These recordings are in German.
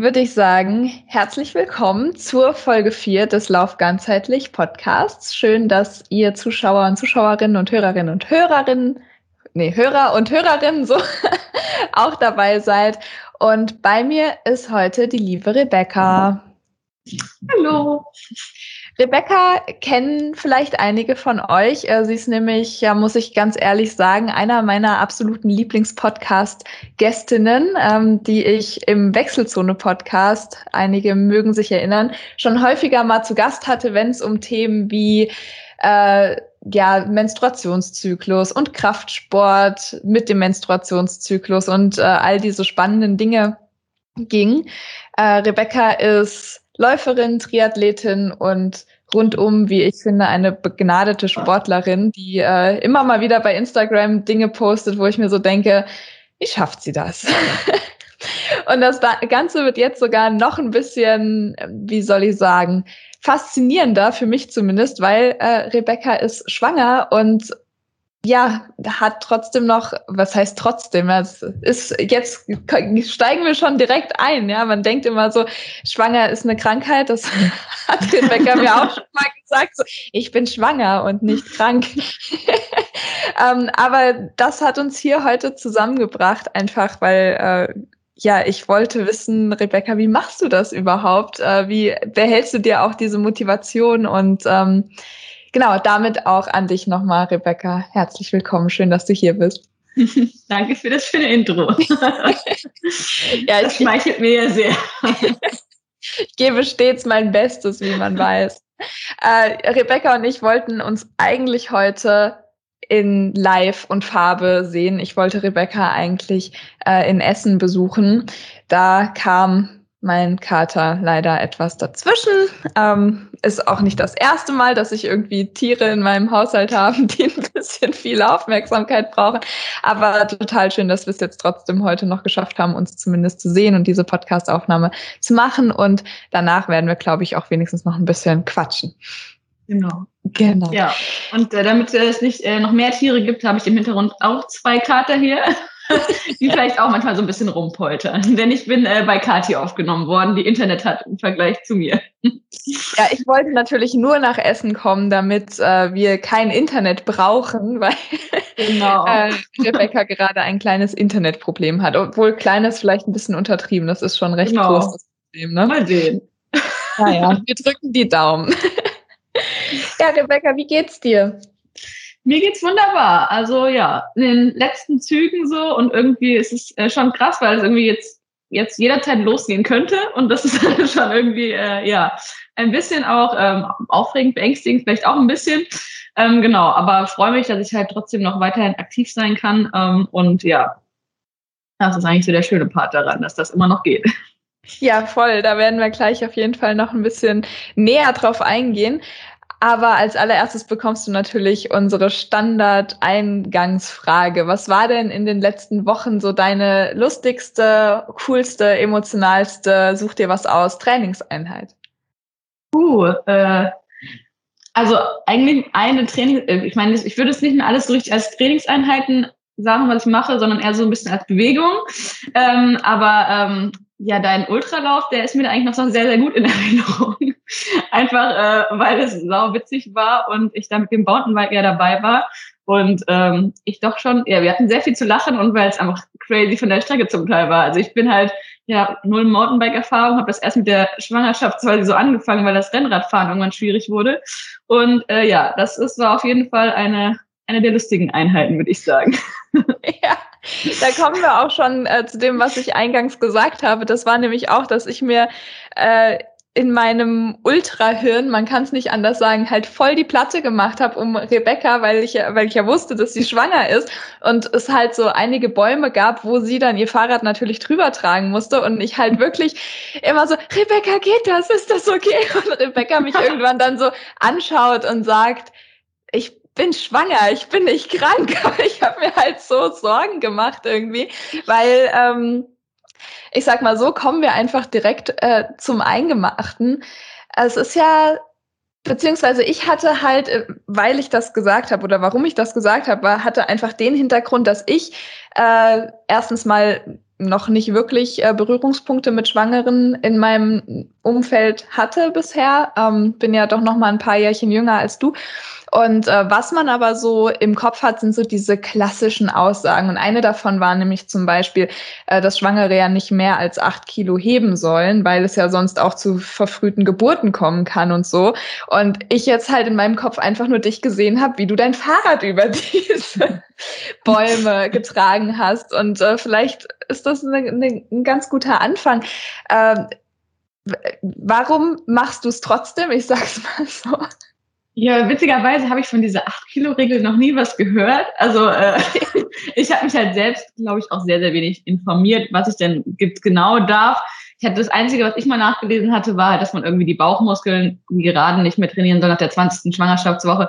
würde ich sagen, herzlich willkommen zur Folge 4 des Lauf ganzheitlich Podcasts. Schön, dass ihr Zuschauer und Zuschauerinnen und Hörerinnen und Hörerinnen, nee, Hörer und Hörerinnen so auch dabei seid. Und bei mir ist heute die liebe Rebecca. Hallo. Rebecca kennen vielleicht einige von euch. Äh, sie ist nämlich, ja, muss ich ganz ehrlich sagen, einer meiner absoluten Lieblingspodcast-Gästinnen, ähm, die ich im Wechselzone-Podcast, einige mögen sich erinnern, schon häufiger mal zu Gast hatte, wenn es um Themen wie äh, ja, Menstruationszyklus und Kraftsport mit dem Menstruationszyklus und äh, all diese spannenden Dinge ging. Äh, Rebecca ist Läuferin, Triathletin und rundum, wie ich finde, eine begnadete Sportlerin, die äh, immer mal wieder bei Instagram Dinge postet, wo ich mir so denke, wie schafft sie das? und das Ganze wird jetzt sogar noch ein bisschen, wie soll ich sagen, faszinierender für mich zumindest, weil äh, Rebecca ist schwanger und ja, hat trotzdem noch, was heißt trotzdem? Es ist jetzt steigen wir schon direkt ein. Ja, man denkt immer so, schwanger ist eine Krankheit. Das hat Rebecca mir auch schon mal gesagt. So, ich bin schwanger und nicht krank. ähm, aber das hat uns hier heute zusammengebracht, einfach weil äh, ja, ich wollte wissen, Rebecca, wie machst du das überhaupt? Äh, wie behältst du dir auch diese Motivation und ähm, genau, damit auch an dich nochmal, Rebecca. Herzlich willkommen. Schön, dass du hier bist. Danke für das schöne Intro. ja, das schmeichelt mir ja sehr. ich gebe stets mein Bestes, wie man weiß. Äh, Rebecca und ich wollten uns eigentlich heute in Live und Farbe sehen. Ich wollte Rebecca eigentlich äh, in Essen besuchen. Da kam mein Kater leider etwas dazwischen. Ähm, ist auch nicht das erste Mal, dass ich irgendwie Tiere in meinem Haushalt habe, die ein bisschen viel Aufmerksamkeit brauchen. Aber total schön, dass wir es jetzt trotzdem heute noch geschafft haben, uns zumindest zu sehen und diese Podcast-Aufnahme zu machen. Und danach werden wir, glaube ich, auch wenigstens noch ein bisschen quatschen. Genau. Genau. Ja, und äh, damit es nicht äh, noch mehr Tiere gibt, habe ich im Hintergrund auch zwei Kater hier. die vielleicht auch manchmal so ein bisschen rumpoltern. Denn ich bin äh, bei Kati aufgenommen worden, die Internet hat im Vergleich zu mir. Ja, ich wollte natürlich nur nach Essen kommen, damit äh, wir kein Internet brauchen, weil genau. äh, Rebecca gerade ein kleines Internetproblem hat. Obwohl kleines vielleicht ein bisschen untertrieben, das ist schon recht genau. groß das Problem. Ne? Mal sehen. Naja, wir drücken die Daumen. ja, Rebecca, wie geht's dir? Mir geht's wunderbar. Also ja, in den letzten Zügen so und irgendwie ist es äh, schon krass, weil es irgendwie jetzt jetzt jederzeit losgehen könnte und das ist schon irgendwie äh, ja ein bisschen auch ähm, aufregend, beängstigend, vielleicht auch ein bisschen. Ähm, genau, aber freue mich, dass ich halt trotzdem noch weiterhin aktiv sein kann ähm, und ja, das ist eigentlich so der schöne Part daran, dass das immer noch geht. Ja, voll. Da werden wir gleich auf jeden Fall noch ein bisschen näher drauf eingehen. Aber als allererstes bekommst du natürlich unsere Standard-Eingangsfrage. Was war denn in den letzten Wochen so deine lustigste, coolste, emotionalste, such dir was aus, Trainingseinheit? Uh, äh, also eigentlich eine Training, äh, ich meine, ich würde es nicht mehr alles so richtig als Trainingseinheiten sagen, was ich mache, sondern eher so ein bisschen als Bewegung. Ähm, aber ähm, ja, dein Ultralauf, der ist mir da eigentlich noch so sehr, sehr gut in Erinnerung. Einfach, äh, weil es sau witzig war und ich da mit dem Mountainbike ja dabei war. Und ähm, ich doch schon, ja, wir hatten sehr viel zu lachen und weil es einfach crazy von der Strecke zum Teil war. Also ich bin halt, ja, null Mountainbike-Erfahrung, habe das erst mit der Schwangerschaft quasi so angefangen, weil das Rennradfahren irgendwann schwierig wurde. Und äh, ja, das ist, war auf jeden Fall eine, eine der lustigen Einheiten, würde ich sagen. ja. Da kommen wir auch schon äh, zu dem, was ich eingangs gesagt habe. Das war nämlich auch, dass ich mir äh, in meinem Ultrahirn, man kann es nicht anders sagen, halt voll die Platte gemacht habe um Rebecca, weil ich, weil ich ja wusste, dass sie schwanger ist und es halt so einige Bäume gab, wo sie dann ihr Fahrrad natürlich drüber tragen musste und ich halt wirklich immer so, Rebecca, geht das? Ist das okay? Und Rebecca mich irgendwann dann so anschaut und sagt, ich bin schwanger, ich bin nicht krank, aber ich habe mir halt so Sorgen gemacht irgendwie, weil ähm, ich sag mal so, kommen wir einfach direkt äh, zum Eingemachten. Es ist ja Beziehungsweise ich hatte halt, äh, weil ich das gesagt habe oder warum ich das gesagt habe, war, hatte einfach den Hintergrund, dass ich äh, erstens mal noch nicht wirklich äh, Berührungspunkte mit Schwangeren in meinem Umfeld hatte bisher. Ähm, bin ja doch noch mal ein paar Jährchen jünger als du. Und äh, was man aber so im Kopf hat, sind so diese klassischen Aussagen. Und eine davon war nämlich zum Beispiel, äh, dass Schwangere ja nicht mehr als acht Kilo heben sollen, weil es ja sonst auch zu verfrühten Geburten kommen kann und so. Und ich jetzt halt in meinem Kopf einfach nur dich gesehen habe, wie du dein Fahrrad über diese Bäume getragen hast. Und äh, vielleicht ist das eine, eine, ein ganz guter Anfang. Äh, warum machst du es trotzdem? Ich sag's mal so. Ja, witzigerweise habe ich von dieser 8-Kilo-Regel noch nie was gehört. Also äh, ich habe mich halt selbst, glaube ich, auch sehr, sehr wenig informiert, was ich denn genau darf. Ich hatte das Einzige, was ich mal nachgelesen hatte, war, dass man irgendwie die Bauchmuskeln, die geraden, nicht mehr trainieren soll nach der 20. Schwangerschaftswoche,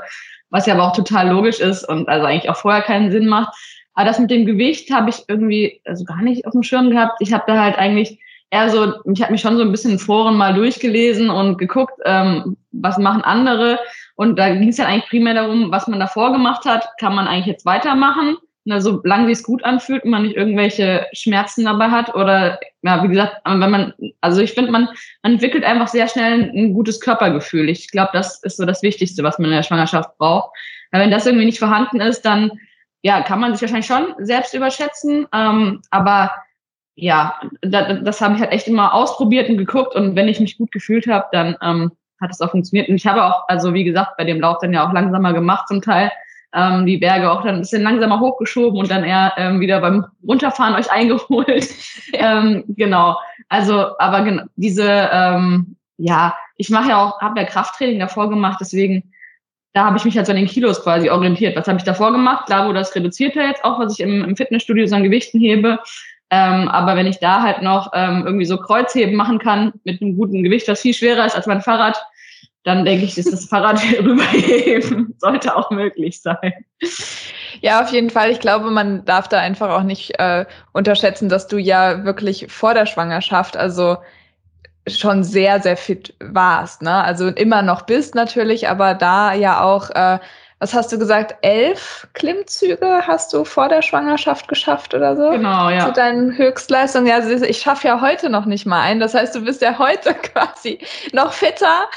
was ja aber auch total logisch ist und also eigentlich auch vorher keinen Sinn macht. Aber das mit dem Gewicht habe ich irgendwie also gar nicht auf dem Schirm gehabt. Ich habe da halt eigentlich eher so, ich habe mich schon so ein bisschen in Foren mal durchgelesen und geguckt, ähm, was machen andere. Und da ging es dann eigentlich primär darum, was man davor gemacht hat, kann man eigentlich jetzt weitermachen. Na, solange sich es gut anfühlt und man nicht irgendwelche Schmerzen dabei hat oder ja, wie gesagt, wenn man, also ich finde, man, man entwickelt einfach sehr schnell ein, ein gutes Körpergefühl. Ich glaube, das ist so das Wichtigste, was man in der Schwangerschaft braucht. Weil wenn das irgendwie nicht vorhanden ist, dann ja, kann man sich wahrscheinlich schon selbst überschätzen. Ähm, aber ja, das, das habe ich halt echt immer ausprobiert und geguckt und wenn ich mich gut gefühlt habe, dann ähm, hat es auch funktioniert. Und ich habe auch, also wie gesagt, bei dem Lauf dann ja auch langsamer gemacht zum Teil. Ähm, die Berge auch dann ein bisschen langsamer hochgeschoben und dann eher ähm, wieder beim Runterfahren euch eingeholt. ähm, genau. Also, aber genau, diese, ähm, ja, ich mache ja auch, habe ja Krafttraining davor gemacht, deswegen da habe ich mich halt so an den Kilos quasi orientiert. Was habe ich davor gemacht? Klar, wo das reduziert ja jetzt auch, was ich im, im Fitnessstudio so an Gewichten hebe. Ähm, aber wenn ich da halt noch ähm, irgendwie so Kreuzheben machen kann mit einem guten Gewicht, das viel schwerer ist als mein Fahrrad, dann denke ich, dass das Fahrrad rüberheben sollte auch möglich sein. Ja, auf jeden Fall. Ich glaube, man darf da einfach auch nicht äh, unterschätzen, dass du ja wirklich vor der Schwangerschaft, also schon sehr, sehr fit warst. Ne? Also immer noch bist natürlich, aber da ja auch äh, was hast du gesagt, elf Klimmzüge hast du vor der Schwangerschaft geschafft oder so? Genau, ja. Zu deinen Höchstleistungen. Ja, ich schaffe ja heute noch nicht mal einen. Das heißt, du bist ja heute quasi noch fitter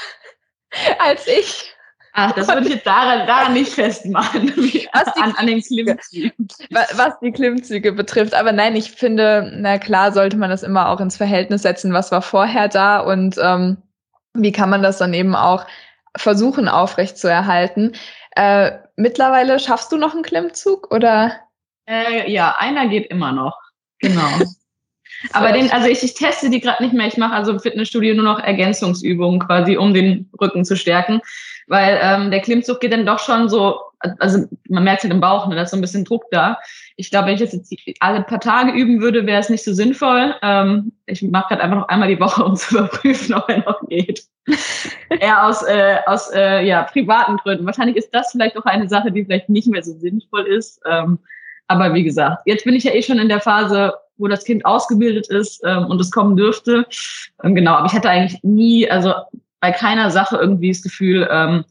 als ich. Ach, das würde ich jetzt daran, daran nicht festmachen, was die, an, an den Klimmzügen. Was die Klimmzüge betrifft. Aber nein, ich finde, na klar, sollte man das immer auch ins Verhältnis setzen, was war vorher da und ähm, wie kann man das dann eben auch versuchen aufrecht zu erhalten. Äh, mittlerweile schaffst du noch einen Klimmzug oder? Äh, ja, einer geht immer noch. Genau. Aber den, also ich, ich teste die gerade nicht mehr. Ich mache also im Fitnessstudio nur noch Ergänzungsübungen quasi, um den Rücken zu stärken. Weil ähm, der Klimmzug geht dann doch schon so, also man merkt halt im Bauch, ne, da ist so ein bisschen Druck da. Ich glaube, wenn ich das jetzt alle paar Tage üben würde, wäre es nicht so sinnvoll. Ähm, ich mache gerade einfach noch einmal die Woche, um zu überprüfen, ob er noch geht. Eher aus, äh, aus äh, ja, privaten Gründen. Wahrscheinlich ist das vielleicht auch eine Sache, die vielleicht nicht mehr so sinnvoll ist. Ähm, aber wie gesagt, jetzt bin ich ja eh schon in der Phase, wo das Kind ausgebildet ist ähm, und es kommen dürfte. Ähm, genau, aber ich hatte eigentlich nie, also bei keiner Sache irgendwie das Gefühl, ähm,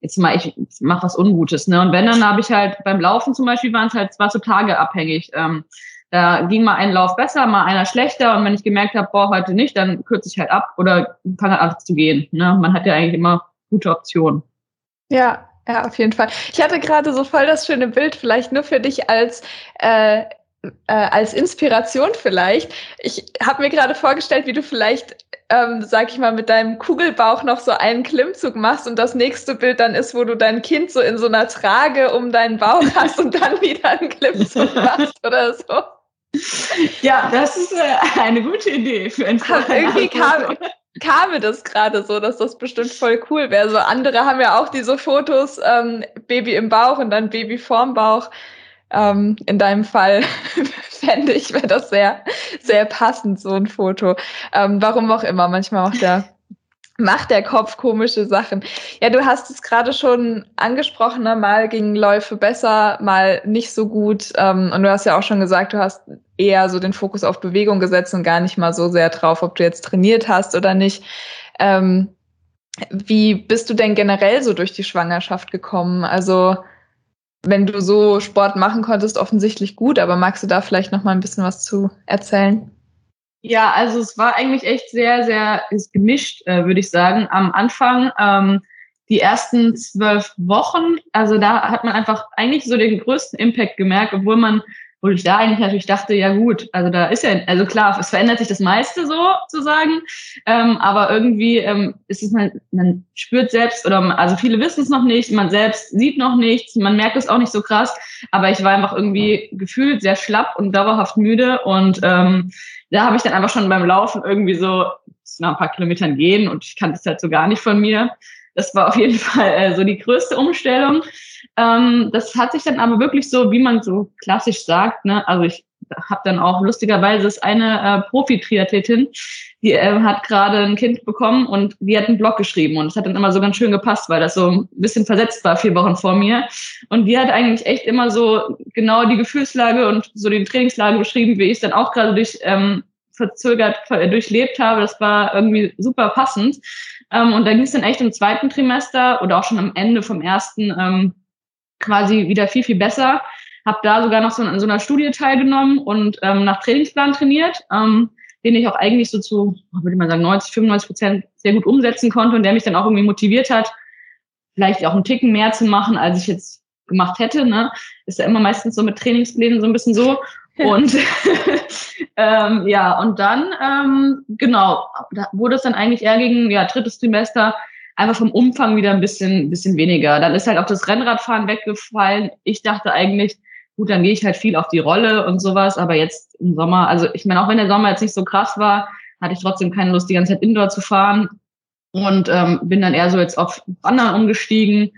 jetzt mal, ich mache was Ungutes. Ne? Und wenn, dann habe ich halt beim Laufen zum Beispiel waren es halt, es war so tageabhängig. Ähm, da ging mal ein Lauf besser, mal einer schlechter. Und wenn ich gemerkt habe, boah, heute nicht, dann kürze ich halt ab oder fange halt an zu gehen. Ne? Man hat ja eigentlich immer gute Optionen. Ja, ja, auf jeden Fall. Ich hatte gerade so voll das schöne Bild, vielleicht nur für dich als äh, äh, als Inspiration vielleicht. Ich habe mir gerade vorgestellt, wie du vielleicht, ähm, sag ich mal, mit deinem Kugelbauch noch so einen Klimmzug machst und das nächste Bild dann ist, wo du dein Kind so in so einer Trage um deinen Bauch hast und dann wieder einen Klimmzug machst oder so. Ja, das ist äh, eine gute Idee für ein Irgendwie kam, kam mir das gerade so, dass das bestimmt voll cool wäre. So andere haben ja auch diese Fotos, ähm, Baby im Bauch und dann Baby vorm Bauch. Ähm, in deinem Fall fände ich, wäre das sehr, sehr passend, so ein Foto. Ähm, warum auch immer, manchmal macht der, macht der Kopf komische Sachen. Ja, du hast es gerade schon angesprochen, ne? mal gingen Läufe besser, mal nicht so gut. Ähm, und du hast ja auch schon gesagt, du hast eher so den Fokus auf Bewegung gesetzt und gar nicht mal so sehr drauf, ob du jetzt trainiert hast oder nicht. Ähm, wie bist du denn generell so durch die Schwangerschaft gekommen? Also wenn du so Sport machen konntest, offensichtlich gut, aber magst du da vielleicht noch mal ein bisschen was zu erzählen? Ja, also es war eigentlich echt sehr, sehr gemischt, äh, würde ich sagen. Am Anfang ähm, die ersten zwölf Wochen, also da hat man einfach eigentlich so den größten Impact gemerkt, obwohl man wo ich da eigentlich natürlich dachte, ja gut, also da ist ja, also klar, es verändert sich das meiste so zu sagen, ähm, aber irgendwie ähm, ist es man, man spürt selbst oder man, also viele wissen es noch nicht, man selbst sieht noch nichts, man merkt es auch nicht so krass, aber ich war einfach irgendwie gefühlt sehr schlapp und dauerhaft müde und ähm, da habe ich dann einfach schon beim Laufen irgendwie so nach ein paar Kilometern gehen und ich kannte es halt so gar nicht von mir. Das war auf jeden Fall äh, so die größte Umstellung. Ähm, das hat sich dann aber wirklich so, wie man so klassisch sagt, ne, also ich habe dann auch lustigerweise ist eine äh, Profi-Triathletin, die äh, hat gerade ein Kind bekommen und die hat einen Blog geschrieben und es hat dann immer so ganz schön gepasst, weil das so ein bisschen versetzt war vier Wochen vor mir und die hat eigentlich echt immer so genau die Gefühlslage und so die Trainingslage beschrieben, wie ich es dann auch gerade durch ähm, verzögert durchlebt habe. Das war irgendwie super passend. Ähm, und da ging es dann echt im zweiten Trimester oder auch schon am Ende vom ersten ähm, quasi wieder viel, viel besser. Habe da sogar noch so an so einer Studie teilgenommen und ähm, nach Trainingsplan trainiert, ähm, den ich auch eigentlich so zu, würde ich mal sagen, 90, 95 Prozent sehr gut umsetzen konnte und der mich dann auch irgendwie motiviert hat, vielleicht auch einen Ticken mehr zu machen, als ich jetzt gemacht hätte. Ne? Ist ja immer meistens so mit Trainingsplänen so ein bisschen so. Und ähm, ja, und dann, ähm, genau, da wurde es dann eigentlich eher gegen ja, drittes Trimester einfach vom Umfang wieder ein bisschen, bisschen weniger. Dann ist halt auch das Rennradfahren weggefallen. Ich dachte eigentlich, gut, dann gehe ich halt viel auf die Rolle und sowas, aber jetzt im Sommer, also ich meine, auch wenn der Sommer jetzt nicht so krass war, hatte ich trotzdem keine Lust, die ganze Zeit Indoor zu fahren und ähm, bin dann eher so jetzt auf Wandern umgestiegen.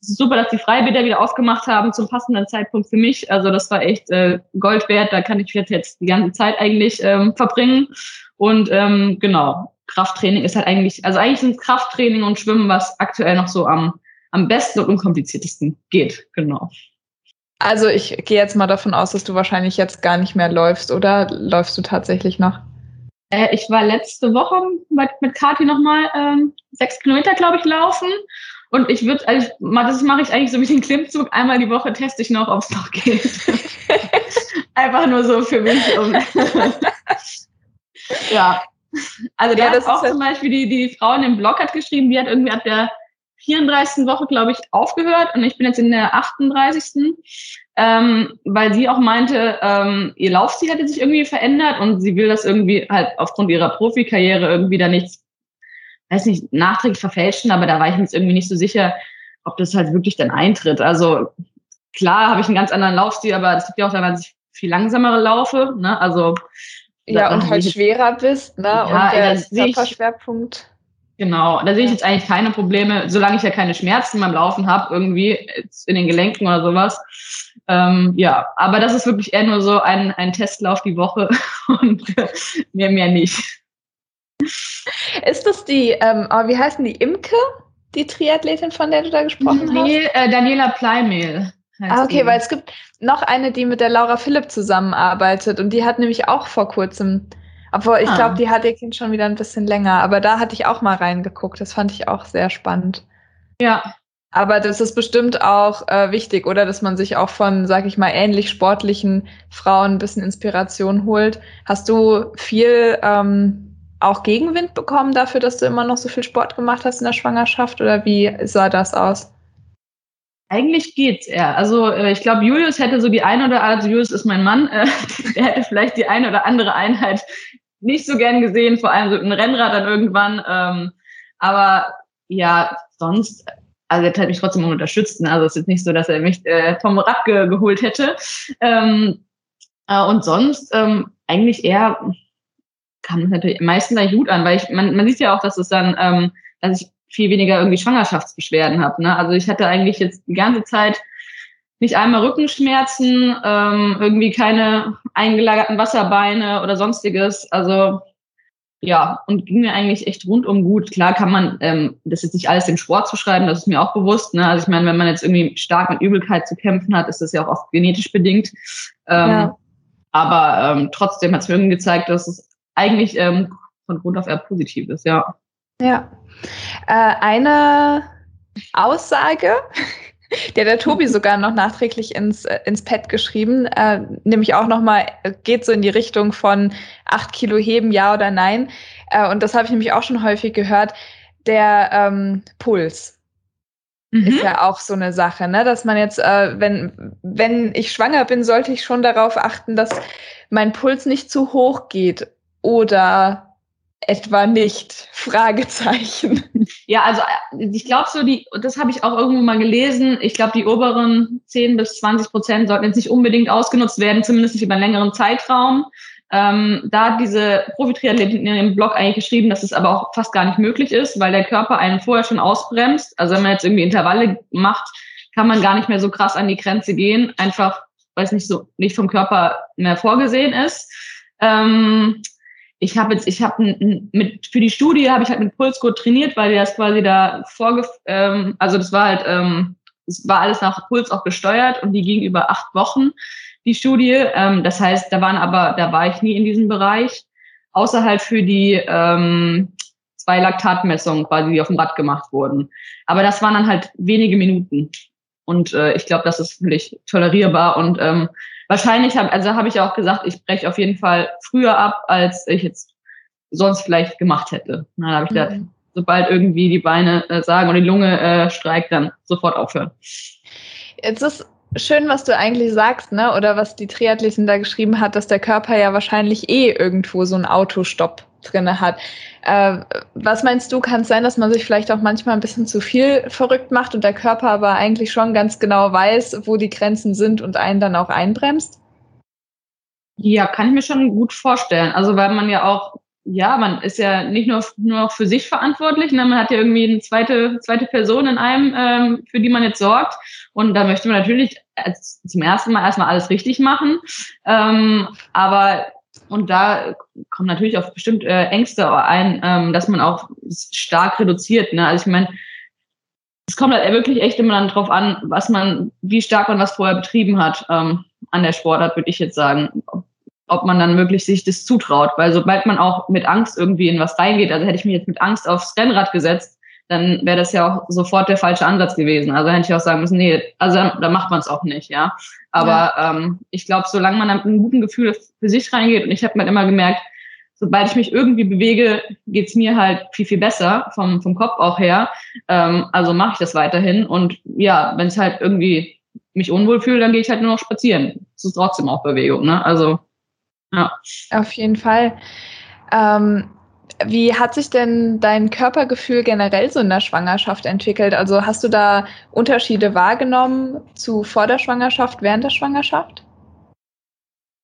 Es ist super, dass die Freibäder wieder aufgemacht haben zum passenden Zeitpunkt für mich. Also das war echt äh, Gold wert. Da kann ich jetzt die ganze Zeit eigentlich ähm, verbringen. Und ähm, genau, Krafttraining ist halt eigentlich, also eigentlich sind Krafttraining und Schwimmen, was aktuell noch so am, am besten und unkompliziertesten geht. Genau. Also ich gehe jetzt mal davon aus, dass du wahrscheinlich jetzt gar nicht mehr läufst, oder läufst du tatsächlich noch? Äh, ich war letzte Woche mit, mit Kathi nochmal ähm, sechs Kilometer, glaube ich, laufen. Und ich würde, also das mache ich eigentlich so wie den Klimmzug. Einmal die Woche teste ich noch, ob es noch geht. Einfach nur so für mich. Um ja, also ja, hat auch zum Beispiel die, die Frau in dem Blog hat geschrieben, die hat irgendwie ab der 34. Woche, glaube ich, aufgehört und ich bin jetzt in der 38. Ähm, weil sie auch meinte, ähm, ihr Laufstil hätte sich irgendwie verändert und sie will das irgendwie halt aufgrund ihrer Profikarriere irgendwie da nichts, weiß nicht, nachträglich verfälschen, aber da war ich mir jetzt irgendwie nicht so sicher, ob das halt wirklich dann eintritt. Also klar habe ich einen ganz anderen Laufstil, aber es gibt ja auch daran, dass ich viel langsamere laufe. Ne? Also ja, und halt schwerer bist, ne? Ja, und der Körperschwerpunkt. Genau, da sehe ich jetzt eigentlich keine Probleme, solange ich ja keine Schmerzen beim Laufen habe, irgendwie in den Gelenken oder sowas. Ähm, ja, aber das ist wirklich eher nur so ein, ein Testlauf die Woche und mehr, mehr nicht. Ist das die, ähm, oh, wie heißen die, Imke, die Triathletin, von der du da gesprochen nee, hast? Nee, äh, Daniela Pleimehl. Ah, okay, die. weil es gibt noch eine, die mit der Laura Philipp zusammenarbeitet und die hat nämlich auch vor kurzem, obwohl ich ah. glaube, die hat ihr Kind schon wieder ein bisschen länger, aber da hatte ich auch mal reingeguckt. Das fand ich auch sehr spannend. Ja. Aber das ist bestimmt auch äh, wichtig, oder? Dass man sich auch von, sag ich mal, ähnlich sportlichen Frauen ein bisschen Inspiration holt. Hast du viel ähm, auch Gegenwind bekommen dafür, dass du immer noch so viel Sport gemacht hast in der Schwangerschaft? Oder wie sah das aus? Eigentlich geht's eher. Also äh, ich glaube, Julius hätte so die eine oder andere, also Julius ist mein Mann, äh, der hätte vielleicht die eine oder andere Einheit nicht so gern gesehen, vor allem so ein Rennrad dann irgendwann. Ähm, aber ja, sonst, also er hat mich trotzdem unterstützt. Ne? Also es ist nicht so, dass er mich äh, vom Rad ge geholt hätte. Ähm, äh, und sonst ähm, eigentlich eher kam es natürlich meistens eigentlich gut an, weil ich, man, man sieht ja auch, dass es dann, ähm, dass ich viel weniger irgendwie Schwangerschaftsbeschwerden habe. Ne? Also ich hatte eigentlich jetzt die ganze Zeit nicht einmal Rückenschmerzen, ähm, irgendwie keine eingelagerten Wasserbeine oder sonstiges. Also ja, und ging mir eigentlich echt rundum gut. Klar kann man ähm, das jetzt nicht alles dem Sport zuschreiben, das ist mir auch bewusst. Ne? Also ich meine, wenn man jetzt irgendwie stark mit Übelkeit zu kämpfen hat, ist das ja auch oft genetisch bedingt. Ähm, ja. Aber ähm, trotzdem hat es mir irgendwie gezeigt, dass es eigentlich ähm, von Grund auf eher positiv ist, ja. Ja. Äh, eine Aussage Der der Tobi sogar noch nachträglich ins, äh, ins Pad geschrieben, äh, nämlich auch nochmal, äh, geht so in die Richtung von acht Kilo heben, ja oder nein. Äh, und das habe ich nämlich auch schon häufig gehört. Der ähm, Puls mhm. ist ja auch so eine Sache, ne? dass man jetzt, äh, wenn, wenn ich schwanger bin, sollte ich schon darauf achten, dass mein Puls nicht zu hoch geht oder etwa nicht? Fragezeichen. Ja, also äh, ich glaube so, die, das habe ich auch irgendwo mal gelesen. Ich glaube, die oberen 10 bis 20 Prozent sollten jetzt nicht unbedingt ausgenutzt werden, zumindest nicht über einen längeren Zeitraum. Ähm, da hat diese Profi-Triathletin in ihrem Blog eigentlich geschrieben, dass es aber auch fast gar nicht möglich ist, weil der Körper einen vorher schon ausbremst. Also wenn man jetzt irgendwie Intervalle macht, kann man gar nicht mehr so krass an die Grenze gehen, einfach weil es nicht so nicht vom Körper mehr vorgesehen ist. Ähm, ich habe jetzt, ich habe mit für die Studie habe ich halt mit Pulscode trainiert, weil wir das quasi da vorge, ähm, also das war halt, ähm, es war alles nach Puls auch gesteuert und die ging über acht Wochen die Studie. Ähm, das heißt, da waren aber, da war ich nie in diesem Bereich, außer halt für die ähm, zwei Laktatmessungen quasi, die auf dem Rad gemacht wurden. Aber das waren dann halt wenige Minuten. Und äh, ich glaube, das ist völlig tolerierbar und ähm, wahrscheinlich habe, also habe ich auch gesagt, ich breche auf jeden Fall früher ab, als ich jetzt sonst vielleicht gemacht hätte. Dann habe ich mhm. gedacht, sobald irgendwie die Beine äh, sagen und die Lunge äh, streikt, dann sofort aufhören. Jetzt ist schön, was du eigentlich sagst, ne? Oder was die Triathletin da geschrieben hat, dass der Körper ja wahrscheinlich eh irgendwo so einen Autostopp drinne hat. Äh, was meinst du, kann es sein, dass man sich vielleicht auch manchmal ein bisschen zu viel verrückt macht und der Körper aber eigentlich schon ganz genau weiß, wo die Grenzen sind und einen dann auch einbremst? Ja, kann ich mir schon gut vorstellen. Also weil man ja auch, ja, man ist ja nicht nur, nur für sich verantwortlich, ne? man hat ja irgendwie eine zweite, zweite Person in einem, ähm, für die man jetzt sorgt. Und da möchte man natürlich als, zum ersten Mal erstmal alles richtig machen. Ähm, aber und da kommen natürlich auch bestimmt äh, Ängste ein, ähm, dass man auch stark reduziert. Ne? Also ich meine, es kommt halt wirklich echt immer dann drauf an, was man, wie stark man was vorher betrieben hat ähm, an der Sportart, würde ich jetzt sagen. Ob man dann wirklich sich das zutraut. Weil sobald man auch mit Angst irgendwie in was reingeht, also hätte ich mich jetzt mit Angst aufs Rennrad gesetzt, dann wäre das ja auch sofort der falsche Ansatz gewesen. Also hätte ich auch sagen müssen, nee, also da macht man es auch nicht, ja. Aber ja. Ähm, ich glaube, solange man mit einem guten Gefühl für sich reingeht, und ich habe mir immer gemerkt, sobald ich mich irgendwie bewege, geht's mir halt viel, viel besser, vom, vom Kopf auch her. Ähm, also mache ich das weiterhin. Und ja, wenn es halt irgendwie mich unwohl fühle, dann gehe ich halt nur noch spazieren. Das ist trotzdem auch Bewegung, ne? Also, ja. Auf jeden Fall. Ähm, wie hat sich denn dein Körpergefühl generell so in der Schwangerschaft entwickelt? Also hast du da Unterschiede wahrgenommen zu vor der Schwangerschaft, während der Schwangerschaft?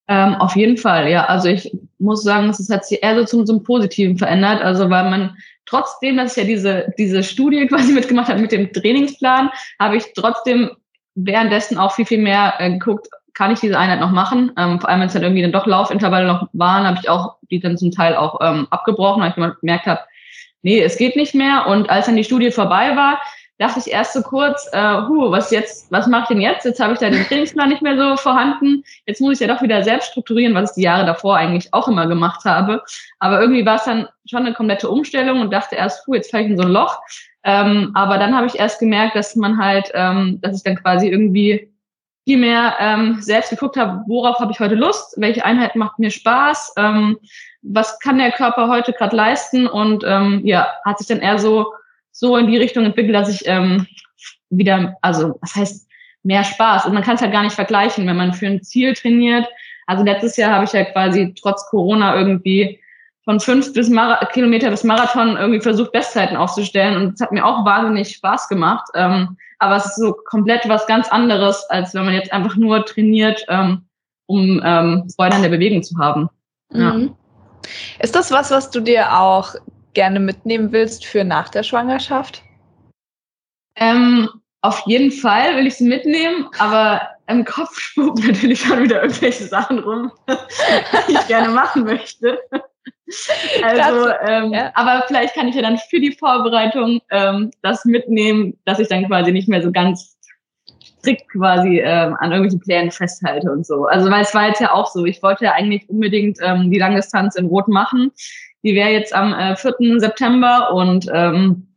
Ähm, auf jeden Fall, ja. Also ich muss sagen, es hat sich eher so zum, zum Positiven verändert. Also weil man trotzdem, dass ich ja diese, diese Studie quasi mitgemacht habe mit dem Trainingsplan, habe ich trotzdem währenddessen auch viel, viel mehr äh, geguckt, kann ich diese Einheit noch machen? Ähm, vor allem, wenn es dann irgendwie dann doch Laufintervalle noch waren, habe ich auch die dann zum Teil auch ähm, abgebrochen, weil ich gemerkt habe, nee, es geht nicht mehr. Und als dann die Studie vorbei war, dachte ich erst so kurz, äh, hu, was jetzt, was mache ich denn jetzt? Jetzt habe ich da den Trainingsplan nicht mehr so vorhanden. Jetzt muss ich ja doch wieder selbst strukturieren, was ich die Jahre davor eigentlich auch immer gemacht habe. Aber irgendwie war es dann schon eine komplette Umstellung und dachte erst, hu, jetzt falle ich in so ein Loch. Ähm, aber dann habe ich erst gemerkt, dass man halt, ähm, dass ich dann quasi irgendwie viel mehr ähm, selbst geguckt habe, worauf habe ich heute Lust, welche Einheit macht mir Spaß, ähm, was kann der Körper heute gerade leisten und ähm, ja, hat sich dann eher so so in die Richtung entwickelt, dass ich ähm, wieder, also was heißt mehr Spaß? Und man kann es halt gar nicht vergleichen, wenn man für ein Ziel trainiert. Also letztes Jahr habe ich ja quasi trotz Corona irgendwie von fünf bis Mara Kilometer bis Marathon irgendwie versucht, Bestzeiten aufzustellen. Und es hat mir auch wahnsinnig Spaß gemacht. Ähm, aber es ist so komplett was ganz anderes, als wenn man jetzt einfach nur trainiert, ähm, um ähm, Freude an der Bewegung zu haben. Ja. Mhm. Ist das was, was du dir auch gerne mitnehmen willst für nach der Schwangerschaft? Ähm, auf jeden Fall will ich sie mitnehmen, aber im Kopf spuken natürlich schon wieder irgendwelche Sachen rum, die ich gerne machen möchte. Also, ähm, ja. aber vielleicht kann ich ja dann für die Vorbereitung ähm, das mitnehmen, dass ich dann quasi nicht mehr so ganz strikt quasi ähm, an irgendwelchen Plänen festhalte und so. Also weil es war jetzt ja auch so, ich wollte ja eigentlich unbedingt ähm, die Langdistanz in Rot machen. Die wäre jetzt am äh, 4. September und ähm,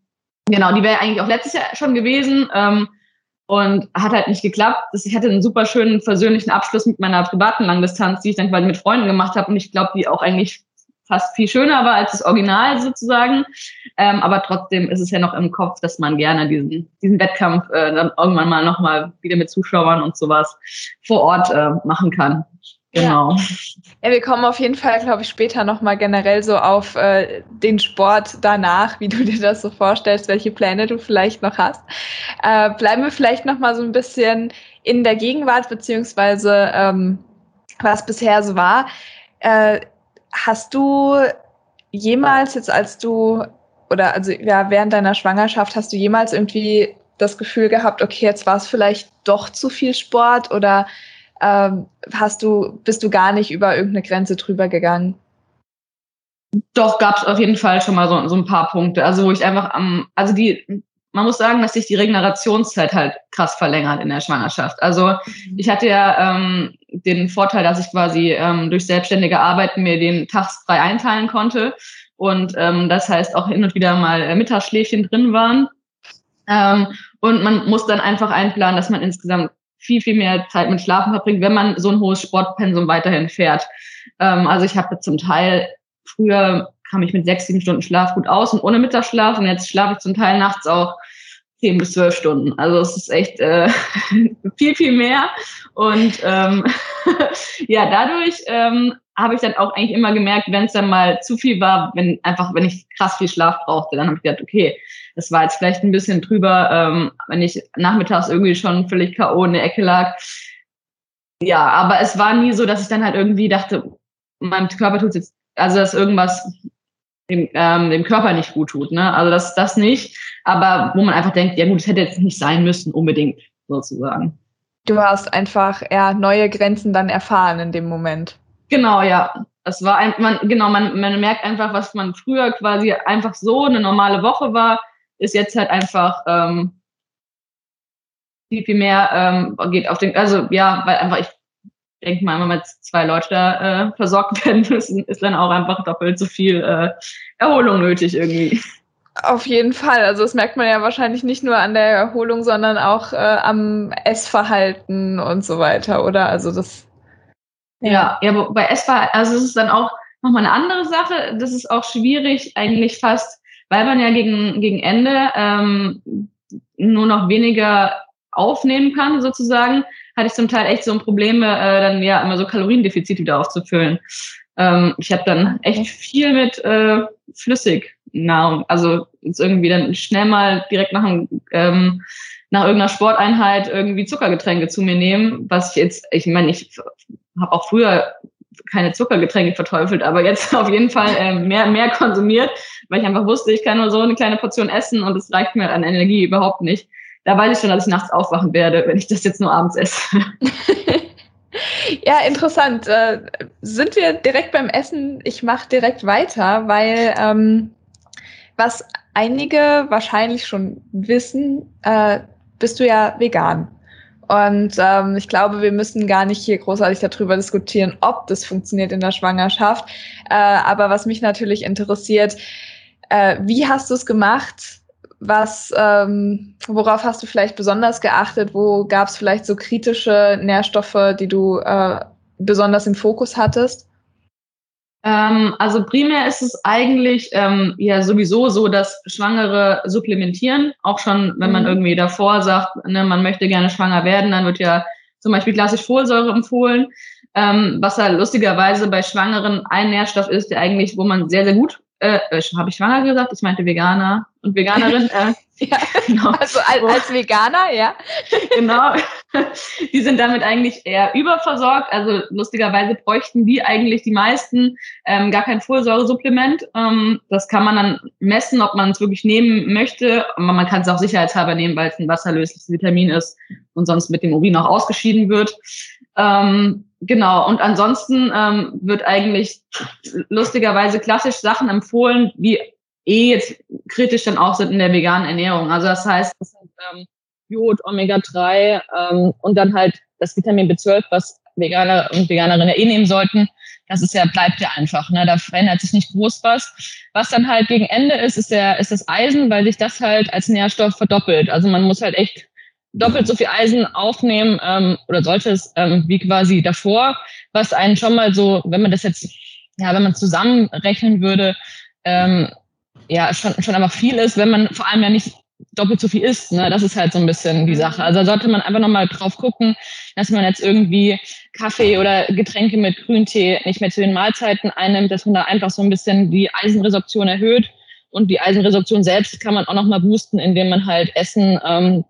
genau, die wäre eigentlich auch letztes Jahr schon gewesen. Ähm, und hat halt nicht geklappt. Ich hatte einen super schönen versöhnlichen Abschluss mit meiner privaten Langdistanz, die ich dann quasi mit Freunden gemacht habe und ich glaube, die auch eigentlich fast viel schöner war als das Original sozusagen. Ähm, aber trotzdem ist es ja noch im Kopf, dass man gerne diesen, diesen Wettkampf äh, dann irgendwann mal nochmal wieder mit Zuschauern und sowas vor Ort äh, machen kann. Genau. Ja. ja, wir kommen auf jeden Fall, glaube ich, später nochmal generell so auf äh, den Sport danach, wie du dir das so vorstellst, welche Pläne du vielleicht noch hast. Äh, bleiben wir vielleicht nochmal so ein bisschen in der Gegenwart, beziehungsweise ähm, was bisher so war. Äh, hast du jemals jetzt, als du oder also ja, während deiner Schwangerschaft, hast du jemals irgendwie das Gefühl gehabt, okay, jetzt war es vielleicht doch zu viel Sport oder ähm, hast du, bist du gar nicht über irgendeine Grenze drüber gegangen? Doch, gab es auf jeden Fall schon mal so, so ein paar Punkte. Also wo ich einfach am, also die, man muss sagen, dass sich die Regenerationszeit halt krass verlängert in der Schwangerschaft. Also mhm. ich hatte ja ähm, den Vorteil, dass ich quasi ähm, durch selbstständige Arbeiten mir den Tag frei einteilen konnte. Und ähm, das heißt auch hin und wieder mal äh, Mittagsschläfchen drin waren. Ähm, und man muss dann einfach einplanen, dass man insgesamt viel, viel mehr Zeit mit Schlafen verbringt, wenn man so ein hohes Sportpensum weiterhin fährt. Ähm, also ich habe zum Teil, früher kam ich mit sechs, sieben Stunden Schlaf gut aus und ohne Mittagsschlaf und jetzt schlafe ich zum Teil nachts auch zehn bis zwölf Stunden. Also es ist echt äh, viel, viel mehr. Und ähm, ja, dadurch ähm, habe ich dann auch eigentlich immer gemerkt, wenn es dann mal zu viel war, wenn einfach, wenn ich krass viel Schlaf brauchte, dann habe ich gedacht, okay, das war jetzt vielleicht ein bisschen drüber, ähm, wenn ich nachmittags irgendwie schon völlig K.O. in der Ecke lag. Ja, aber es war nie so, dass ich dann halt irgendwie dachte, meinem Körper tut jetzt, also dass irgendwas dem, ähm, dem Körper nicht gut tut. Ne? Also das, das nicht, aber wo man einfach denkt, ja gut, es hätte jetzt nicht sein müssen, unbedingt sozusagen. Du hast einfach ja, neue Grenzen dann erfahren in dem Moment. Genau, ja. Es war ein, man, genau, man, man merkt einfach, was man früher quasi einfach so eine normale Woche war, ist jetzt halt einfach ähm, viel, viel mehr ähm, geht auf den, also ja, weil einfach ich denke mal, wenn man jetzt zwei Leute da äh, versorgt werden müssen, ist dann auch einfach doppelt so viel äh, Erholung nötig irgendwie. Auf jeden Fall. Also das merkt man ja wahrscheinlich nicht nur an der Erholung, sondern auch äh, am Essverhalten und so weiter, oder? Also das. Ja, ja, bei Essverhalten, also es ist dann auch nochmal eine andere Sache. Das ist auch schwierig eigentlich fast, weil man ja gegen, gegen Ende ähm, nur noch weniger aufnehmen kann, sozusagen, hatte ich zum Teil echt so ein Probleme, äh, dann ja immer so Kaloriendefizit wieder aufzufüllen. Ähm, ich habe dann echt viel mit äh, Flüssignahrung, also jetzt irgendwie dann schnell mal direkt nach, einem, ähm, nach irgendeiner Sporteinheit irgendwie Zuckergetränke zu mir nehmen, was ich jetzt, ich meine, ich habe auch früher keine Zuckergetränke verteufelt, aber jetzt auf jeden Fall äh, mehr, mehr konsumiert, weil ich einfach wusste, ich kann nur so eine kleine Portion essen und es reicht mir an Energie überhaupt nicht. Da weiß ich schon, dass ich nachts aufwachen werde, wenn ich das jetzt nur abends esse. ja, interessant. Äh, sind wir direkt beim Essen? Ich mache direkt weiter, weil ähm, was einige wahrscheinlich schon wissen, äh, bist du ja vegan. Und ähm, ich glaube, wir müssen gar nicht hier großartig darüber diskutieren, ob das funktioniert in der Schwangerschaft. Äh, aber was mich natürlich interessiert, äh, wie hast du es gemacht? Was, ähm, worauf hast du vielleicht besonders geachtet? Wo gab es vielleicht so kritische Nährstoffe, die du äh, besonders im Fokus hattest? Ähm, also primär ist es eigentlich ähm, ja sowieso so, dass Schwangere supplementieren. Auch schon, wenn man mhm. irgendwie davor sagt, ne, man möchte gerne schwanger werden, dann wird ja zum Beispiel klassisch Folsäure empfohlen. Ähm, was halt lustigerweise bei Schwangeren ein Nährstoff ist, der eigentlich, wo man sehr, sehr gut, äh, äh habe ich schwanger gesagt? Ich meinte Veganer und Veganerin. Äh, ja, genau. Also als, als Veganer, ja. genau. Die sind damit eigentlich eher überversorgt. Also lustigerweise bräuchten die eigentlich die meisten ähm, gar kein Folsäuresupplement. Ähm, das kann man dann messen, ob man es wirklich nehmen möchte. Aber man kann es auch sicherheitshalber nehmen, weil es ein wasserlösliches Vitamin ist und sonst mit dem Urin auch ausgeschieden wird. Ähm, genau, und ansonsten ähm, wird eigentlich lustigerweise klassisch Sachen empfohlen, wie eh jetzt kritisch dann auch sind in der veganen Ernährung. Also das heißt, das sind ähm, Jod, Omega-3 ähm, und dann halt das Vitamin B12, was Veganer und Veganerinnen ja eh nehmen sollten. Das ist ja, bleibt ja einfach, ne? Da verändert sich nicht groß was. Was dann halt gegen Ende ist, ist der, ist das Eisen, weil sich das halt als Nährstoff verdoppelt. Also man muss halt echt doppelt so viel Eisen aufnehmen ähm, oder sollte es ähm, wie quasi davor, was einen schon mal so, wenn man das jetzt, ja, wenn man zusammenrechnen würde, ähm, ja, schon, schon einfach viel ist, wenn man vor allem ja nicht doppelt so viel isst. Ne? Das ist halt so ein bisschen die Sache. Also sollte man einfach nochmal drauf gucken, dass man jetzt irgendwie Kaffee oder Getränke mit Grüntee nicht mehr zu den Mahlzeiten einnimmt, dass man da einfach so ein bisschen die Eisenresorption erhöht. Und die Eisenresorption selbst kann man auch nochmal boosten, indem man halt Essen ähm,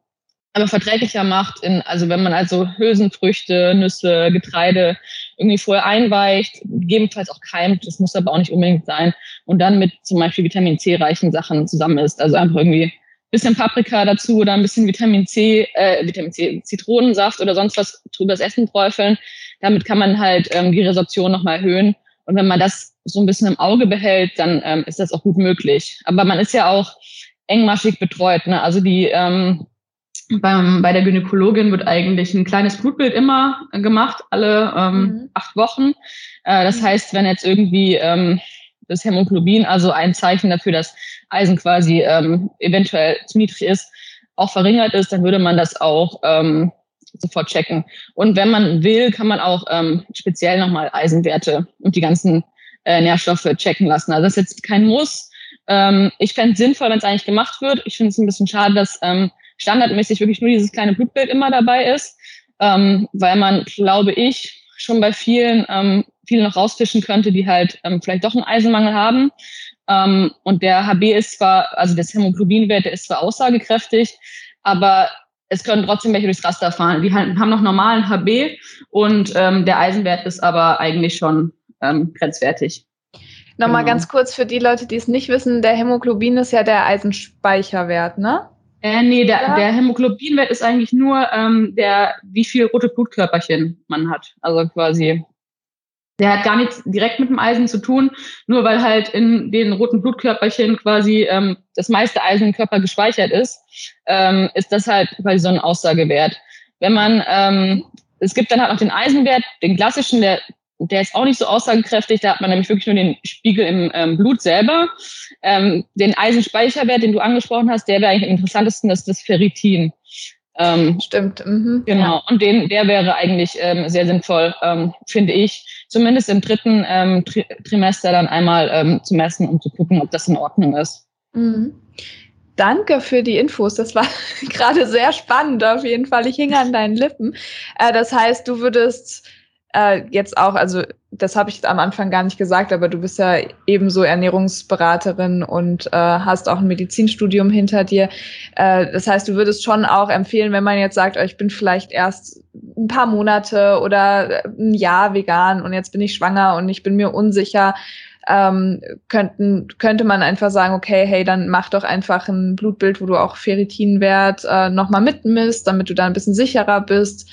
aber verträglicher macht. In, also wenn man also Hülsenfrüchte, Nüsse, Getreide irgendwie vorher einweicht, gegebenenfalls auch keimt, das muss aber auch nicht unbedingt sein, und dann mit zum Beispiel Vitamin C reichen Sachen zusammen ist. Also einfach irgendwie bisschen Paprika dazu oder ein bisschen Vitamin C, äh, Vitamin C, Zitronensaft oder sonst was drüber das Essen träufeln. Damit kann man halt ähm, die Resorption nochmal erhöhen. Und wenn man das so ein bisschen im Auge behält, dann ähm, ist das auch gut möglich. Aber man ist ja auch engmaschig betreut. Ne? Also die ähm, beim, bei der Gynäkologin wird eigentlich ein kleines Blutbild immer gemacht, alle ähm, mhm. acht Wochen. Äh, das mhm. heißt, wenn jetzt irgendwie ähm, das Hämoglobin, also ein Zeichen dafür, dass Eisen quasi ähm, eventuell zu niedrig ist, auch verringert ist, dann würde man das auch ähm, sofort checken. Und wenn man will, kann man auch ähm, speziell nochmal Eisenwerte und die ganzen äh, Nährstoffe checken lassen. Also das ist jetzt kein Muss. Ähm, ich fände es sinnvoll, wenn es eigentlich gemacht wird. Ich finde es ein bisschen schade, dass ähm, standardmäßig wirklich nur dieses kleine Blutbild immer dabei ist, ähm, weil man, glaube ich, schon bei vielen ähm, viele noch rausfischen könnte, die halt ähm, vielleicht doch einen Eisenmangel haben. Ähm, und der HB ist zwar, also das Hämoglobinwert, der ist zwar aussagekräftig, aber es können trotzdem welche durchs Raster fahren. Die haben noch normalen HB und ähm, der Eisenwert ist aber eigentlich schon ähm, grenzwertig. Nochmal genau. ganz kurz für die Leute, die es nicht wissen, der Hämoglobin ist ja der Eisenspeicherwert, ne? Äh, nee, der, der Hämoglobinwert ist eigentlich nur ähm, der, wie viel rote Blutkörperchen man hat. Also quasi der hat gar nichts direkt mit dem Eisen zu tun, nur weil halt in den roten Blutkörperchen quasi ähm, das meiste Eisen im Körper gespeichert ist, ähm, ist das halt quasi so ein Aussagewert. Wenn man, ähm, es gibt dann halt noch den Eisenwert, den klassischen, der, der ist auch nicht so aussagekräftig, da hat man nämlich wirklich nur den Spiegel im ähm, Blut selber. Ähm, den Eisenspeicherwert, den du angesprochen hast, der wäre eigentlich am interessantesten, das ist das Ferritin. Ähm, Stimmt. Mhm. Genau. Ja. Und den, der wäre eigentlich ähm, sehr sinnvoll, ähm, finde ich, zumindest im dritten ähm, Tri Trimester dann einmal zu messen, um zu gucken, ob das in Ordnung ist. Mhm. Danke für die Infos. Das war gerade sehr spannend auf jeden Fall. Ich hing an deinen Lippen. Äh, das heißt, du würdest äh, jetzt auch, also das habe ich am Anfang gar nicht gesagt, aber du bist ja ebenso Ernährungsberaterin und äh, hast auch ein Medizinstudium hinter dir. Äh, das heißt, du würdest schon auch empfehlen, wenn man jetzt sagt, oh, ich bin vielleicht erst ein paar Monate oder ein Jahr vegan und jetzt bin ich schwanger und ich bin mir unsicher, ähm, könnten, könnte man einfach sagen, okay, hey, dann mach doch einfach ein Blutbild, wo du auch Ferritinwert äh, nochmal mitmisst, damit du da ein bisschen sicherer bist.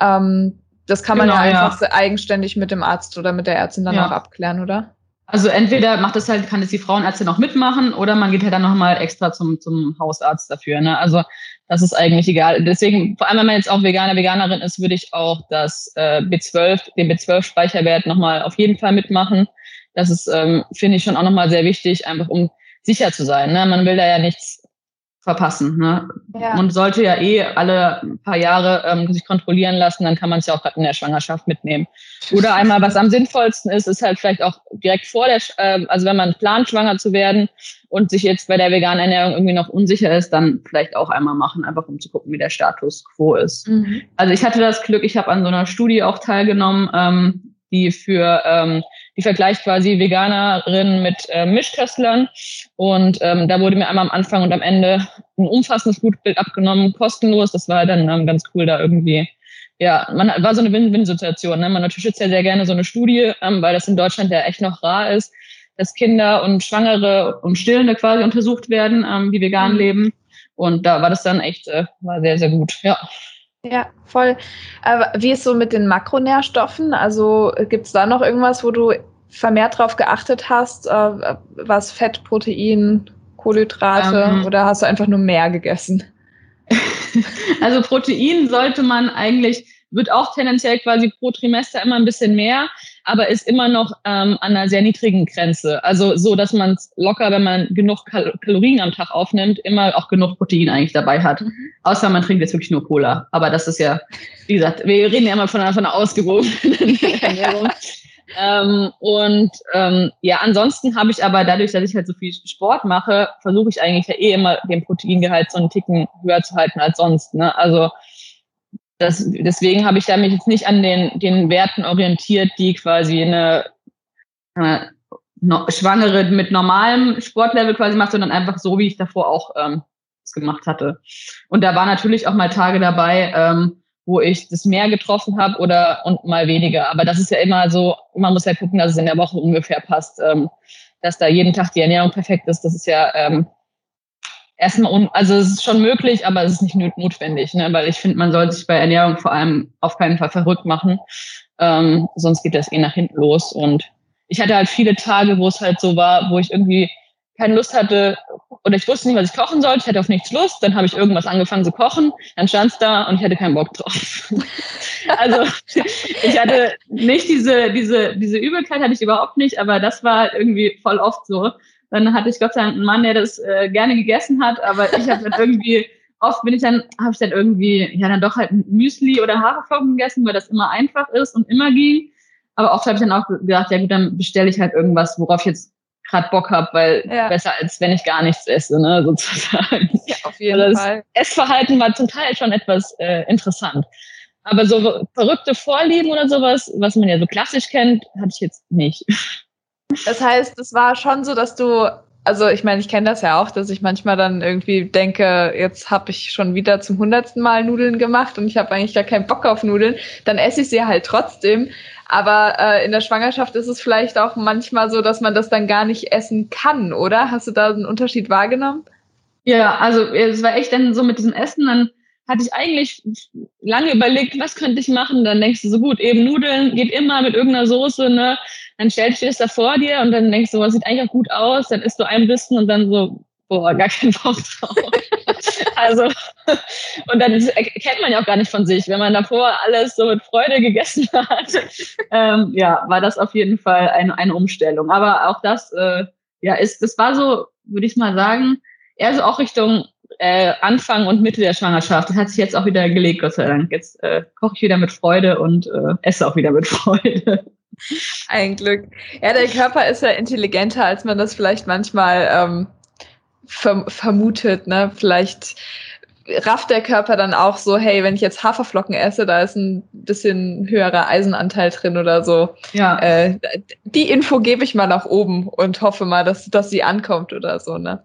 Ähm, das kann man genau, ja einfach ja. eigenständig mit dem Arzt oder mit der Ärztin dann ja. auch abklären, oder? Also entweder macht das halt, kann es die Frauenärztin noch mitmachen oder man geht halt dann nochmal extra zum, zum Hausarzt dafür. Ne? Also das ist eigentlich egal. Deswegen, vor allem wenn man jetzt auch Veganer, Veganerin ist, würde ich auch das äh, B12, den B12-Speicherwert nochmal auf jeden Fall mitmachen. Das ist, ähm, finde ich, schon auch nochmal sehr wichtig, einfach um sicher zu sein. Ne? Man will da ja nichts verpassen. Ne? Ja. Man sollte ja eh alle paar Jahre ähm, sich kontrollieren lassen, dann kann man es ja auch gerade in der Schwangerschaft mitnehmen. Oder einmal, was am sinnvollsten ist, ist halt vielleicht auch direkt vor der, äh, also wenn man plant, schwanger zu werden und sich jetzt bei der veganen Ernährung irgendwie noch unsicher ist, dann vielleicht auch einmal machen, einfach um zu gucken, wie der Status quo ist. Mhm. Also ich hatte das Glück, ich habe an so einer Studie auch teilgenommen, ähm, die für ähm, die vergleicht quasi Veganerinnen mit äh, Mischköstlern. Und ähm, da wurde mir einmal am Anfang und am Ende ein umfassendes Blutbild abgenommen, kostenlos. Das war dann ähm, ganz cool, da irgendwie ja, man war so eine Win-Win-Situation. Ne? Man unterstützt ja sehr gerne so eine Studie, ähm, weil das in Deutschland ja echt noch rar ist, dass Kinder und Schwangere und Stillende quasi untersucht werden, ähm, die vegan mhm. leben. Und da war das dann echt, äh, war sehr, sehr gut, ja. Ja, voll. Aber wie ist so mit den Makronährstoffen? Also gibt es da noch irgendwas, wo du vermehrt drauf geachtet hast, äh, was Fett, Protein, Kohlenhydrate ähm, oder hast du einfach nur mehr gegessen? Also Protein sollte man eigentlich wird auch tendenziell quasi pro Trimester immer ein bisschen mehr, aber ist immer noch ähm, an einer sehr niedrigen Grenze. Also so, dass man es locker, wenn man genug Kal Kalorien am Tag aufnimmt, immer auch genug Protein eigentlich dabei hat. Mhm. Außer man trinkt jetzt wirklich nur Cola. Aber das ist ja, wie gesagt, wir reden ja immer von einer, von einer ausgewogenen Ernährung. Ähm, und ähm, ja, ansonsten habe ich aber dadurch, dass ich halt so viel Sport mache, versuche ich eigentlich ja eh immer den Proteingehalt so einen Ticken höher zu halten als sonst. Ne? Also das, deswegen habe ich da mich jetzt nicht an den, den Werten orientiert, die quasi eine äh, no, Schwangere mit normalem Sportlevel quasi macht, sondern einfach so, wie ich davor auch ähm, es gemacht hatte. Und da war natürlich auch mal Tage dabei, ähm, wo ich das mehr getroffen habe oder und mal weniger. Aber das ist ja immer so, man muss ja gucken, dass es in der Woche ungefähr passt. Ähm, dass da jeden Tag die Ernährung perfekt ist, das ist ja ähm, erstmal, un also es ist schon möglich, aber es ist nicht notwendig, ne? weil ich finde, man sollte sich bei Ernährung vor allem auf keinen Fall verrückt machen, ähm, sonst geht das eh nach hinten los. Und ich hatte halt viele Tage, wo es halt so war, wo ich irgendwie keine Lust hatte oder ich wusste nicht, was ich kochen sollte, ich hatte auf nichts Lust, dann habe ich irgendwas angefangen zu kochen, dann stand es da und ich hatte keinen Bock drauf. also ich hatte nicht diese, diese, diese Übelkeit hatte ich überhaupt nicht, aber das war irgendwie voll oft so. Dann hatte ich Gott sei Dank einen Mann, der das äh, gerne gegessen hat, aber ich habe dann irgendwie, oft bin ich dann, habe ich dann irgendwie, ja dann doch halt ein Müsli oder Haferflocken gegessen, weil das immer einfach ist und immer ging. Aber oft habe ich dann auch gedacht, ja gut, dann bestelle ich halt irgendwas, worauf ich jetzt gerade Bock habe, weil ja. besser als wenn ich gar nichts esse, ne, sozusagen. Ja, auf jeden das Fall. Essverhalten war zum Teil schon etwas äh, interessant. Aber so verrückte Vorlieben oder sowas, was man ja so klassisch kennt, hatte ich jetzt nicht. Das heißt, es war schon so, dass du, also ich meine, ich kenne das ja auch, dass ich manchmal dann irgendwie denke, jetzt habe ich schon wieder zum hundertsten Mal Nudeln gemacht und ich habe eigentlich gar keinen Bock auf Nudeln. Dann esse ich sie halt trotzdem. Aber äh, in der Schwangerschaft ist es vielleicht auch manchmal so, dass man das dann gar nicht essen kann, oder? Hast du da einen Unterschied wahrgenommen? Ja, also es war echt dann so mit diesem Essen, dann hatte ich eigentlich lange überlegt, was könnte ich machen. Dann denkst du so gut, eben Nudeln geht immer mit irgendeiner Soße, ne? Dann stellst du das da vor dir und dann denkst du, was sieht eigentlich auch gut aus. Dann isst du ein bisschen und dann so, boah, gar keinen Bock drauf. also, und dann kennt man ja auch gar nicht von sich. Wenn man davor alles so mit Freude gegessen hat, ähm, ja, war das auf jeden Fall eine, eine Umstellung. Aber auch das, äh, ja, ist, das war so, würde ich mal sagen, eher so auch Richtung äh, Anfang und Mitte der Schwangerschaft. Das hat sich jetzt auch wieder gelegt, Gott sei Dank. Jetzt äh, koche ich wieder mit Freude und äh, esse auch wieder mit Freude. Ein Glück. Ja, der Körper ist ja intelligenter, als man das vielleicht manchmal ähm, verm vermutet. Ne? Vielleicht rafft der Körper dann auch so, hey, wenn ich jetzt Haferflocken esse, da ist ein bisschen höherer Eisenanteil drin oder so. Ja. Äh, die Info gebe ich mal nach oben und hoffe mal, dass, dass sie ankommt oder so, ne?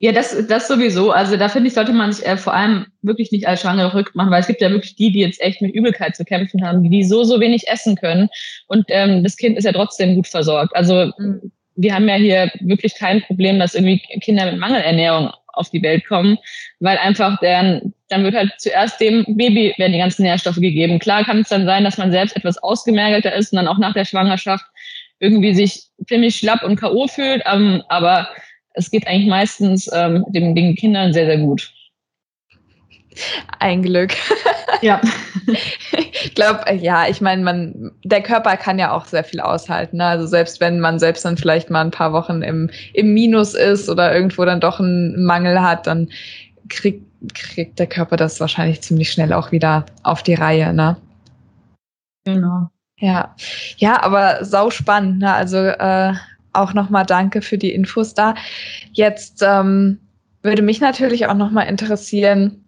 Ja, das, das sowieso. Also da finde ich, sollte man sich äh, vor allem wirklich nicht als Schwangere rückt machen, weil es gibt ja wirklich die, die jetzt echt mit Übelkeit zu kämpfen haben, die so, so wenig essen können. Und ähm, das Kind ist ja trotzdem gut versorgt. Also mhm wir haben ja hier wirklich kein Problem, dass irgendwie Kinder mit Mangelernährung auf die Welt kommen, weil einfach deren, dann wird halt zuerst dem Baby werden die ganzen Nährstoffe gegeben. Klar kann es dann sein, dass man selbst etwas ausgemergelter ist und dann auch nach der Schwangerschaft irgendwie sich ziemlich schlapp und K.O. fühlt, ähm, aber es geht eigentlich meistens ähm, den, den Kindern sehr, sehr gut. Ein Glück. Ja. ich glaube, äh, ja, ich meine, man, der Körper kann ja auch sehr viel aushalten. Ne? Also selbst wenn man selbst dann vielleicht mal ein paar Wochen im, im Minus ist oder irgendwo dann doch einen Mangel hat, dann kriegt, kriegt der Körper das wahrscheinlich ziemlich schnell auch wieder auf die Reihe, ne? Genau. Ja. Ja, aber sau spannend, ne? Also äh, auch nochmal danke für die Infos da. Jetzt ähm, würde mich natürlich auch nochmal interessieren,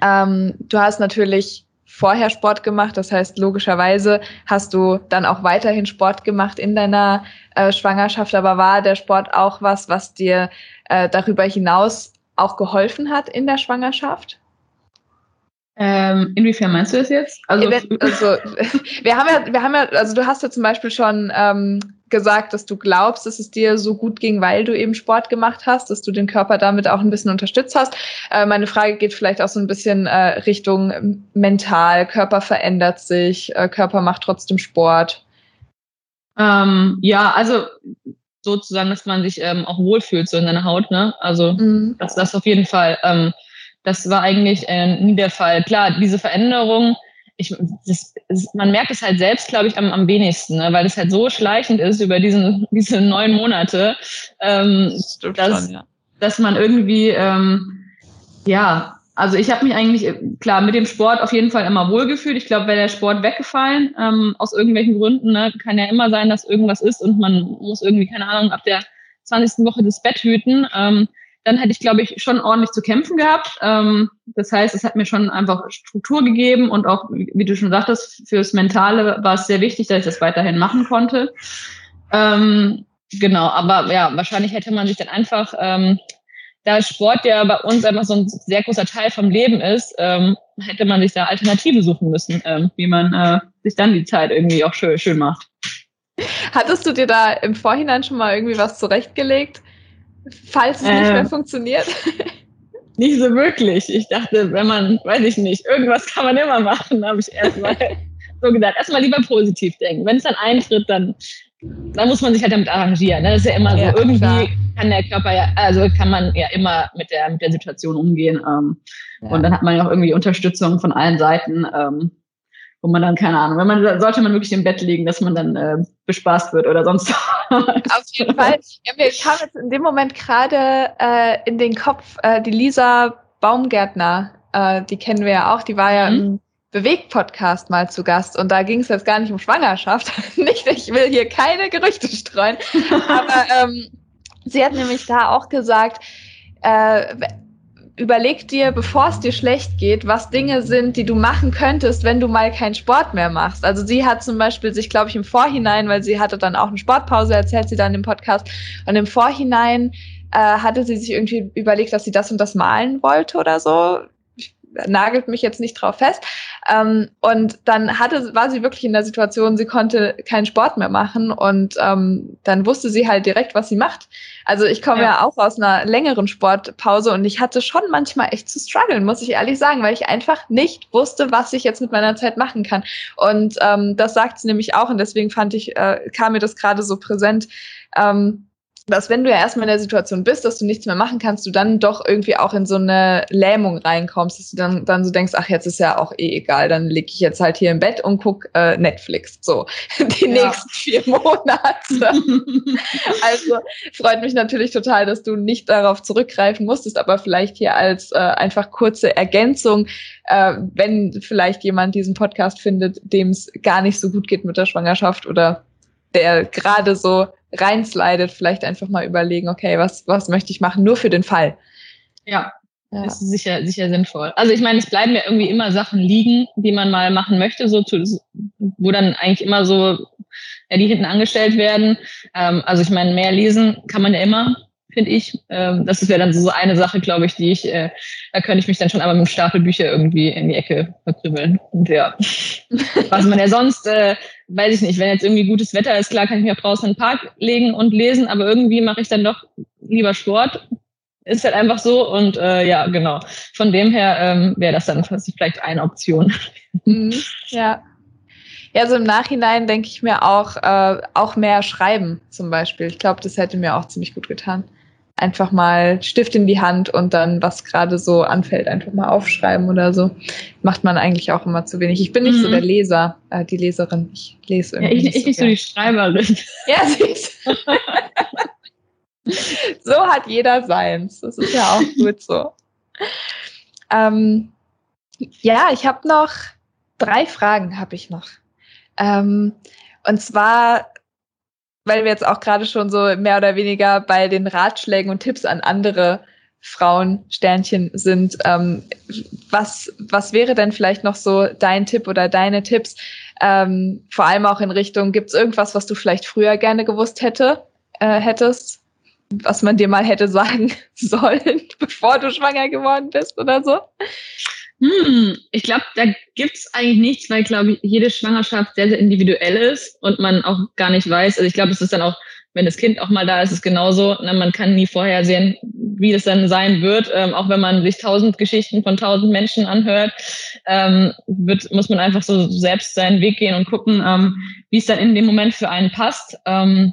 ähm, du hast natürlich vorher Sport gemacht, das heißt logischerweise hast du dann auch weiterhin Sport gemacht in deiner äh, Schwangerschaft, aber war der Sport auch was, was dir äh, darüber hinaus auch geholfen hat in der Schwangerschaft? Ähm, inwiefern meinst du das jetzt? Also, also wir haben ja, wir haben ja, also du hast ja zum Beispiel schon ähm, gesagt, dass du glaubst, dass es dir so gut ging, weil du eben Sport gemacht hast, dass du den Körper damit auch ein bisschen unterstützt hast. Äh, meine Frage geht vielleicht auch so ein bisschen äh, Richtung mental. Körper verändert sich, äh, Körper macht trotzdem Sport. Ähm, ja, also sozusagen, dass man sich ähm, auch wohlfühlt so in seiner Haut, ne? Also mhm. das, das auf jeden Fall. Das war eigentlich äh, nie der Fall. Klar, diese Veränderung ich, das, man merkt es halt selbst, glaube ich, am, am wenigsten, ne? weil es halt so schleichend ist über diesen, diese neun Monate, ähm, dass, schon, ja. dass man irgendwie, ähm, ja, also ich habe mich eigentlich, klar, mit dem Sport auf jeden Fall immer wohlgefühlt. Ich glaube, wäre der Sport weggefallen, ähm, aus irgendwelchen Gründen, ne, kann ja immer sein, dass irgendwas ist und man muss irgendwie, keine Ahnung, ab der 20. Woche das Bett hüten. Ähm, dann hätte ich, glaube ich, schon ordentlich zu kämpfen gehabt. Ähm, das heißt, es hat mir schon einfach Struktur gegeben und auch, wie du schon sagtest, fürs Mentale war es sehr wichtig, dass ich das weiterhin machen konnte. Ähm, genau, aber ja, wahrscheinlich hätte man sich dann einfach, ähm, da Sport ja bei uns einfach so ein sehr großer Teil vom Leben ist, ähm, hätte man sich da Alternative suchen müssen, ähm, wie man äh, sich dann die Zeit irgendwie auch schön, schön macht. Hattest du dir da im Vorhinein schon mal irgendwie was zurechtgelegt? Falls es äh, nicht mehr funktioniert? Nicht so wirklich. Ich dachte, wenn man, weiß ich nicht, irgendwas kann man immer machen, habe ich erstmal so gedacht. Erstmal lieber positiv denken. Wenn es dann eintritt, dann, dann muss man sich halt damit arrangieren. Ne? Das ist ja immer so. Ja, Irgendwie klar. kann der Körper ja, also kann man ja immer mit der, mit der Situation umgehen. Ähm, ja. Und dann hat man ja auch irgendwie Unterstützung von allen Seiten. Ähm, wo man dann, keine Ahnung, wenn man sollte man wirklich im Bett liegen, dass man dann äh, bespaßt wird oder sonst was. Auf jeden Fall. Ja, mir kam jetzt in dem Moment gerade äh, in den Kopf äh, die Lisa Baumgärtner, äh, die kennen wir ja auch, die war ja mhm. im Bewegt-Podcast mal zu Gast und da ging es jetzt gar nicht um Schwangerschaft. nicht, ich will hier keine Gerüchte streuen, aber ähm, sie hat nämlich da auch gesagt, äh, überleg dir, bevor es dir schlecht geht, was Dinge sind, die du machen könntest, wenn du mal keinen Sport mehr machst. Also sie hat zum Beispiel sich, glaube ich, im Vorhinein, weil sie hatte dann auch eine Sportpause, erzählt sie dann im Podcast, und im Vorhinein äh, hatte sie sich irgendwie überlegt, dass sie das und das malen wollte oder so nagelt mich jetzt nicht drauf fest. Ähm, und dann hatte, war sie wirklich in der Situation, sie konnte keinen Sport mehr machen und ähm, dann wusste sie halt direkt, was sie macht. Also ich komme ja. ja. auch aus einer längeren Sportpause und ich hatte schon manchmal echt zu strugglen, muss ich ehrlich sagen, weil ich einfach nicht wusste, was ich jetzt mit meiner Zeit machen kann. Und ähm, das sagt sie nämlich auch und deswegen fand ich, äh, kam mir das gerade so präsent. Ähm, dass wenn du ja erstmal in der Situation bist, dass du nichts mehr machen kannst, du dann doch irgendwie auch in so eine Lähmung reinkommst, dass du dann, dann so denkst, ach, jetzt ist ja auch eh egal, dann lieg ich jetzt halt hier im Bett und guck äh, Netflix. So, die ja. nächsten vier Monate. also freut mich natürlich total, dass du nicht darauf zurückgreifen musstest, aber vielleicht hier als äh, einfach kurze Ergänzung, äh, wenn vielleicht jemand diesen Podcast findet, dem es gar nicht so gut geht mit der Schwangerschaft oder der gerade so reinslidet, vielleicht einfach mal überlegen, okay, was, was möchte ich machen, nur für den Fall. Ja, ja. ist sicher, sicher sinnvoll. Also ich meine, es bleiben ja irgendwie immer Sachen liegen, die man mal machen möchte, so zu, wo dann eigentlich immer so, ja, die hinten angestellt werden. Ähm, also ich meine, mehr lesen kann man ja immer finde ich. Ähm, das wäre dann so eine Sache, glaube ich, die ich, äh, da könnte ich mich dann schon einmal mit dem Stapel Bücher irgendwie in die Ecke verkrümeln. Und ja, was man ja sonst, äh, weiß ich nicht, wenn jetzt irgendwie gutes Wetter ist, klar kann ich mich auch draußen in den Park legen und lesen, aber irgendwie mache ich dann doch lieber Sport. Ist halt einfach so und äh, ja, genau. Von dem her ähm, wäre das dann vielleicht eine Option. Mhm, ja. Ja, so im Nachhinein denke ich mir auch, äh, auch mehr schreiben zum Beispiel. Ich glaube, das hätte mir auch ziemlich gut getan einfach mal Stift in die Hand und dann, was gerade so anfällt, einfach mal aufschreiben oder so. Macht man eigentlich auch immer zu wenig. Ich bin nicht mhm. so der Leser, äh, die Leserin. Ich lese irgendwie. Ja, ich nicht, ich so, nicht so die Schreiberin. Ja, siehst So hat jeder seins. Das ist ja auch gut so. Ähm, ja, ich habe noch drei Fragen, habe ich noch. Ähm, und zwar weil wir jetzt auch gerade schon so mehr oder weniger bei den Ratschlägen und Tipps an andere Frauen Sternchen sind. Ähm, was, was wäre denn vielleicht noch so dein Tipp oder deine Tipps? Ähm, vor allem auch in Richtung, gibt es irgendwas, was du vielleicht früher gerne gewusst hätte, äh, hättest, was man dir mal hätte sagen sollen, bevor du schwanger geworden bist oder so? Hm, ich glaube, da gibt's eigentlich nichts, weil, glaube ich, jede Schwangerschaft sehr, sehr individuell ist und man auch gar nicht weiß. Also ich glaube, es ist dann auch, wenn das Kind auch mal da ist, ist genauso. Ne? Man kann nie vorhersehen, wie das dann sein wird. Ähm, auch wenn man sich tausend Geschichten von tausend Menschen anhört, ähm, wird, muss man einfach so selbst seinen Weg gehen und gucken, ähm, wie es dann in dem Moment für einen passt. Ähm,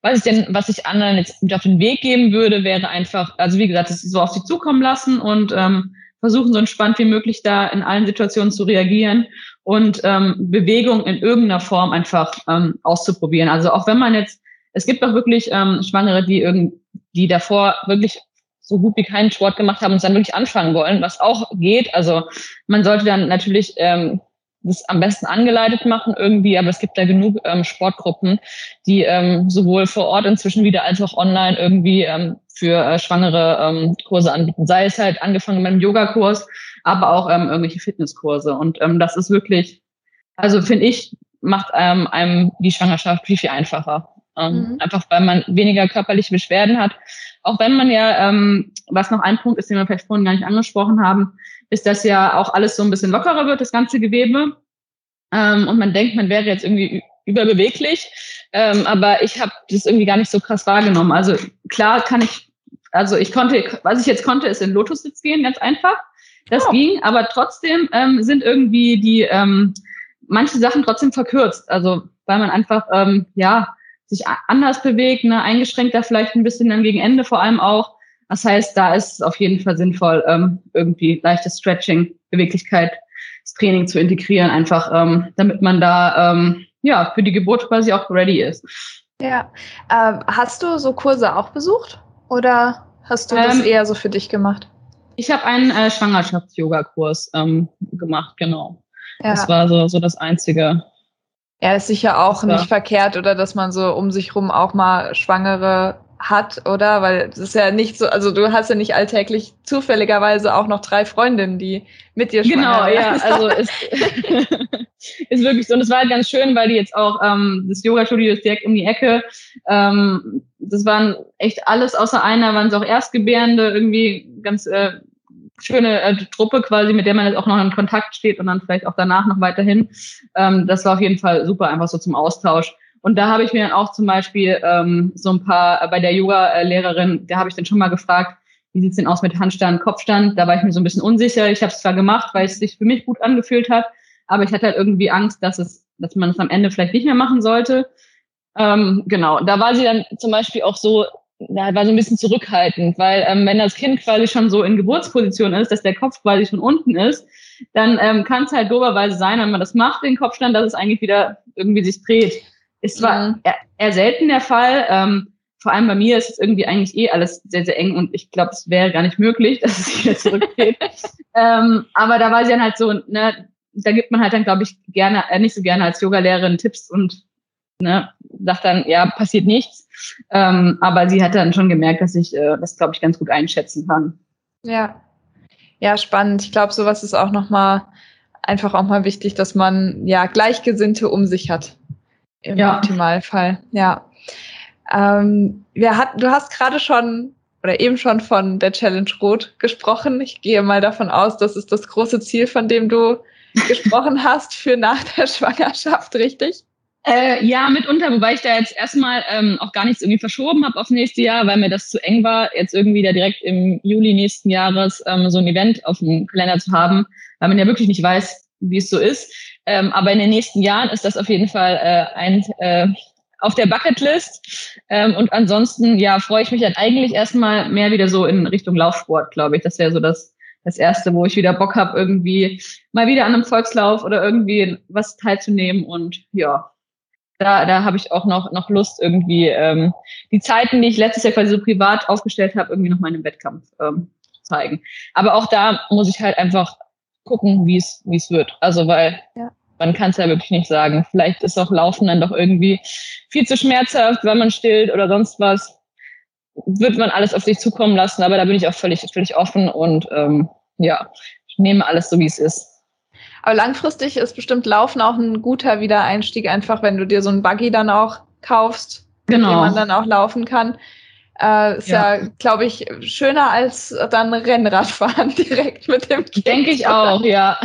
was ich denn, was ich anderen jetzt auf den Weg geben würde, wäre einfach, also wie gesagt, es so auf sie zukommen lassen und ähm, versuchen so entspannt wie möglich da in allen Situationen zu reagieren und ähm, Bewegung in irgendeiner Form einfach ähm, auszuprobieren. Also auch wenn man jetzt, es gibt auch wirklich ähm, Schwangere, die irgend, die davor wirklich so gut wie keinen Sport gemacht haben und dann wirklich anfangen wollen, was auch geht. Also man sollte dann natürlich ähm, das am besten angeleitet machen irgendwie, aber es gibt da genug ähm, Sportgruppen, die ähm, sowohl vor Ort inzwischen wieder als auch online irgendwie ähm, für äh, Schwangere ähm, Kurse anbieten. Sei es halt angefangen mit einem Yogakurs, aber auch ähm, irgendwelche Fitnesskurse. Und ähm, das ist wirklich, also finde ich, macht ähm, einem die Schwangerschaft viel, viel einfacher. Ähm, mhm. Einfach weil man weniger körperliche Beschwerden hat. Auch wenn man ja, ähm, was noch ein Punkt ist, den wir vielleicht vorhin gar nicht angesprochen haben, ist, dass ja auch alles so ein bisschen lockerer wird, das ganze Gewebe. Ähm, und man denkt, man wäre jetzt irgendwie überbeweglich. Ähm, aber ich habe das irgendwie gar nicht so krass wahrgenommen. Also klar kann ich, also ich konnte, was ich jetzt konnte, ist in Lotussitz gehen, ganz einfach. Das oh. ging, aber trotzdem ähm, sind irgendwie die ähm, manche Sachen trotzdem verkürzt. Also weil man einfach ähm, ja sich anders bewegt, ne, eingeschränkter vielleicht ein bisschen dann gegen Ende vor allem auch. Das heißt, da ist es auf jeden Fall sinnvoll, ähm, irgendwie leichtes Stretching, Beweglichkeit, das Training zu integrieren, einfach ähm, damit man da ähm, ja für die Geburt quasi auch ready ist. Ja. Ähm, hast du so Kurse auch besucht oder hast du das ähm, eher so für dich gemacht? Ich habe einen äh, Schwangerschafts-Yoga-Kurs ähm, gemacht, genau. Ja. Das war so, so das Einzige. Ja, ist sicher auch nicht verkehrt, oder dass man so um sich rum auch mal Schwangere hat, oder? Weil es ist ja nicht so, also du hast ja nicht alltäglich zufälligerweise auch noch drei Freundinnen, die mit dir schwanger Genau, ja, also ist, ist wirklich so. Und es war halt ganz schön, weil die jetzt auch, ähm, das Yoga-Studio ist direkt um die Ecke. Ähm, das waren echt alles außer einer, waren es auch Erstgebärende, irgendwie ganz äh, schöne äh, Truppe quasi, mit der man jetzt auch noch in Kontakt steht und dann vielleicht auch danach noch weiterhin. Ähm, das war auf jeden Fall super, einfach so zum Austausch. Und da habe ich mir dann auch zum Beispiel ähm, so ein paar, äh, bei der Yoga-Lehrerin, da habe ich dann schon mal gefragt, wie sieht's denn aus mit Handstand, Kopfstand? Da war ich mir so ein bisschen unsicher. Ich habe es zwar gemacht, weil es sich für mich gut angefühlt hat, aber ich hatte halt irgendwie Angst, dass es, dass man es am Ende vielleicht nicht mehr machen sollte. Ähm, genau, da war sie dann zum Beispiel auch so, da war so ein bisschen zurückhaltend, weil ähm, wenn das Kind quasi schon so in Geburtsposition ist, dass der Kopf quasi schon unten ist, dann ähm, kann es halt doberweise sein, wenn man das macht, den Kopfstand, dass es eigentlich wieder irgendwie sich dreht. Ist zwar mhm. eher, selten der Fall. Ähm, vor allem bei mir ist es irgendwie eigentlich eh alles sehr, sehr eng und ich glaube, es wäre gar nicht möglich, dass es wieder zurückgeht. ähm, aber da war sie dann halt so, ne, da gibt man halt dann, glaube ich, gerne, äh, nicht so gerne als Yogalehrerin Tipps und ne, sagt dann, ja, passiert nichts. Ähm, aber sie hat dann schon gemerkt, dass ich äh, das, glaube ich, ganz gut einschätzen kann. Ja. Ja, spannend. Ich glaube, sowas ist auch nochmal einfach auch mal wichtig, dass man ja Gleichgesinnte um sich hat. Im ja. Optimalfall, ja. Ähm, wir hat, du hast gerade schon oder eben schon von der Challenge Rot gesprochen. Ich gehe mal davon aus, das ist das große Ziel, von dem du gesprochen hast für nach der Schwangerschaft, richtig? Äh, ja, mitunter, wobei ich da jetzt erstmal ähm, auch gar nichts irgendwie verschoben habe aufs nächste Jahr, weil mir das zu eng war, jetzt irgendwie da direkt im Juli nächsten Jahres ähm, so ein Event auf dem Kalender zu haben, weil man ja wirklich nicht weiß, wie es so ist. Ähm, aber in den nächsten Jahren ist das auf jeden Fall äh, ein äh, auf der Bucketlist. Ähm, und ansonsten, ja, freue ich mich dann eigentlich erstmal mehr wieder so in Richtung Laufsport, glaube ich. Das wäre so das, das Erste, wo ich wieder Bock habe, irgendwie mal wieder an einem Volkslauf oder irgendwie was teilzunehmen. Und ja, da, da habe ich auch noch, noch Lust, irgendwie ähm, die Zeiten, die ich letztes Jahr quasi so privat aufgestellt habe, irgendwie noch mal in einem Wettkampf ähm, zeigen. Aber auch da muss ich halt einfach gucken, wie es wie es wird. Also weil ja. Man kann es ja wirklich nicht sagen. Vielleicht ist auch Laufen dann doch irgendwie viel zu schmerzhaft, wenn man stillt oder sonst was. Wird man alles auf sich zukommen lassen, aber da bin ich auch völlig, völlig offen und ähm, ja, ich nehme alles so, wie es ist. Aber langfristig ist bestimmt Laufen auch ein guter Wiedereinstieg, einfach wenn du dir so ein Buggy dann auch kaufst, genau. mit dem man dann auch laufen kann. Äh, ist ja, ja glaube ich, schöner als dann Rennradfahren direkt mit dem Kind. Denke ich auch, ja.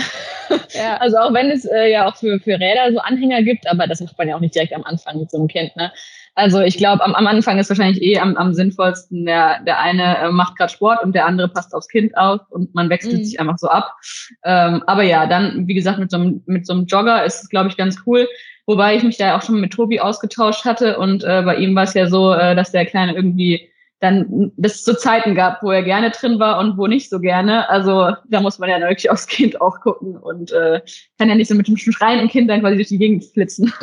ja. Also auch wenn es äh, ja auch für, für Räder so Anhänger gibt, aber das macht man ja auch nicht direkt am Anfang mit so einem Kind. Ne? Also ich glaube, am, am Anfang ist wahrscheinlich eh am, am sinnvollsten, der, der eine äh, macht gerade Sport und der andere passt aufs Kind auf und man wechselt mhm. sich einfach so ab. Ähm, aber ja, dann, wie gesagt, mit so einem, mit so einem Jogger ist es, glaube ich, ganz cool. Wobei ich mich da auch schon mit Tobi ausgetauscht hatte und äh, bei ihm war es ja so, äh, dass der Kleine irgendwie dann es zu Zeiten gab, wo er gerne drin war und wo nicht so gerne. Also da muss man ja wirklich aufs Kind auch gucken und äh, kann ja nicht so mit dem schreienden Kind dann quasi durch die Gegend flitzen.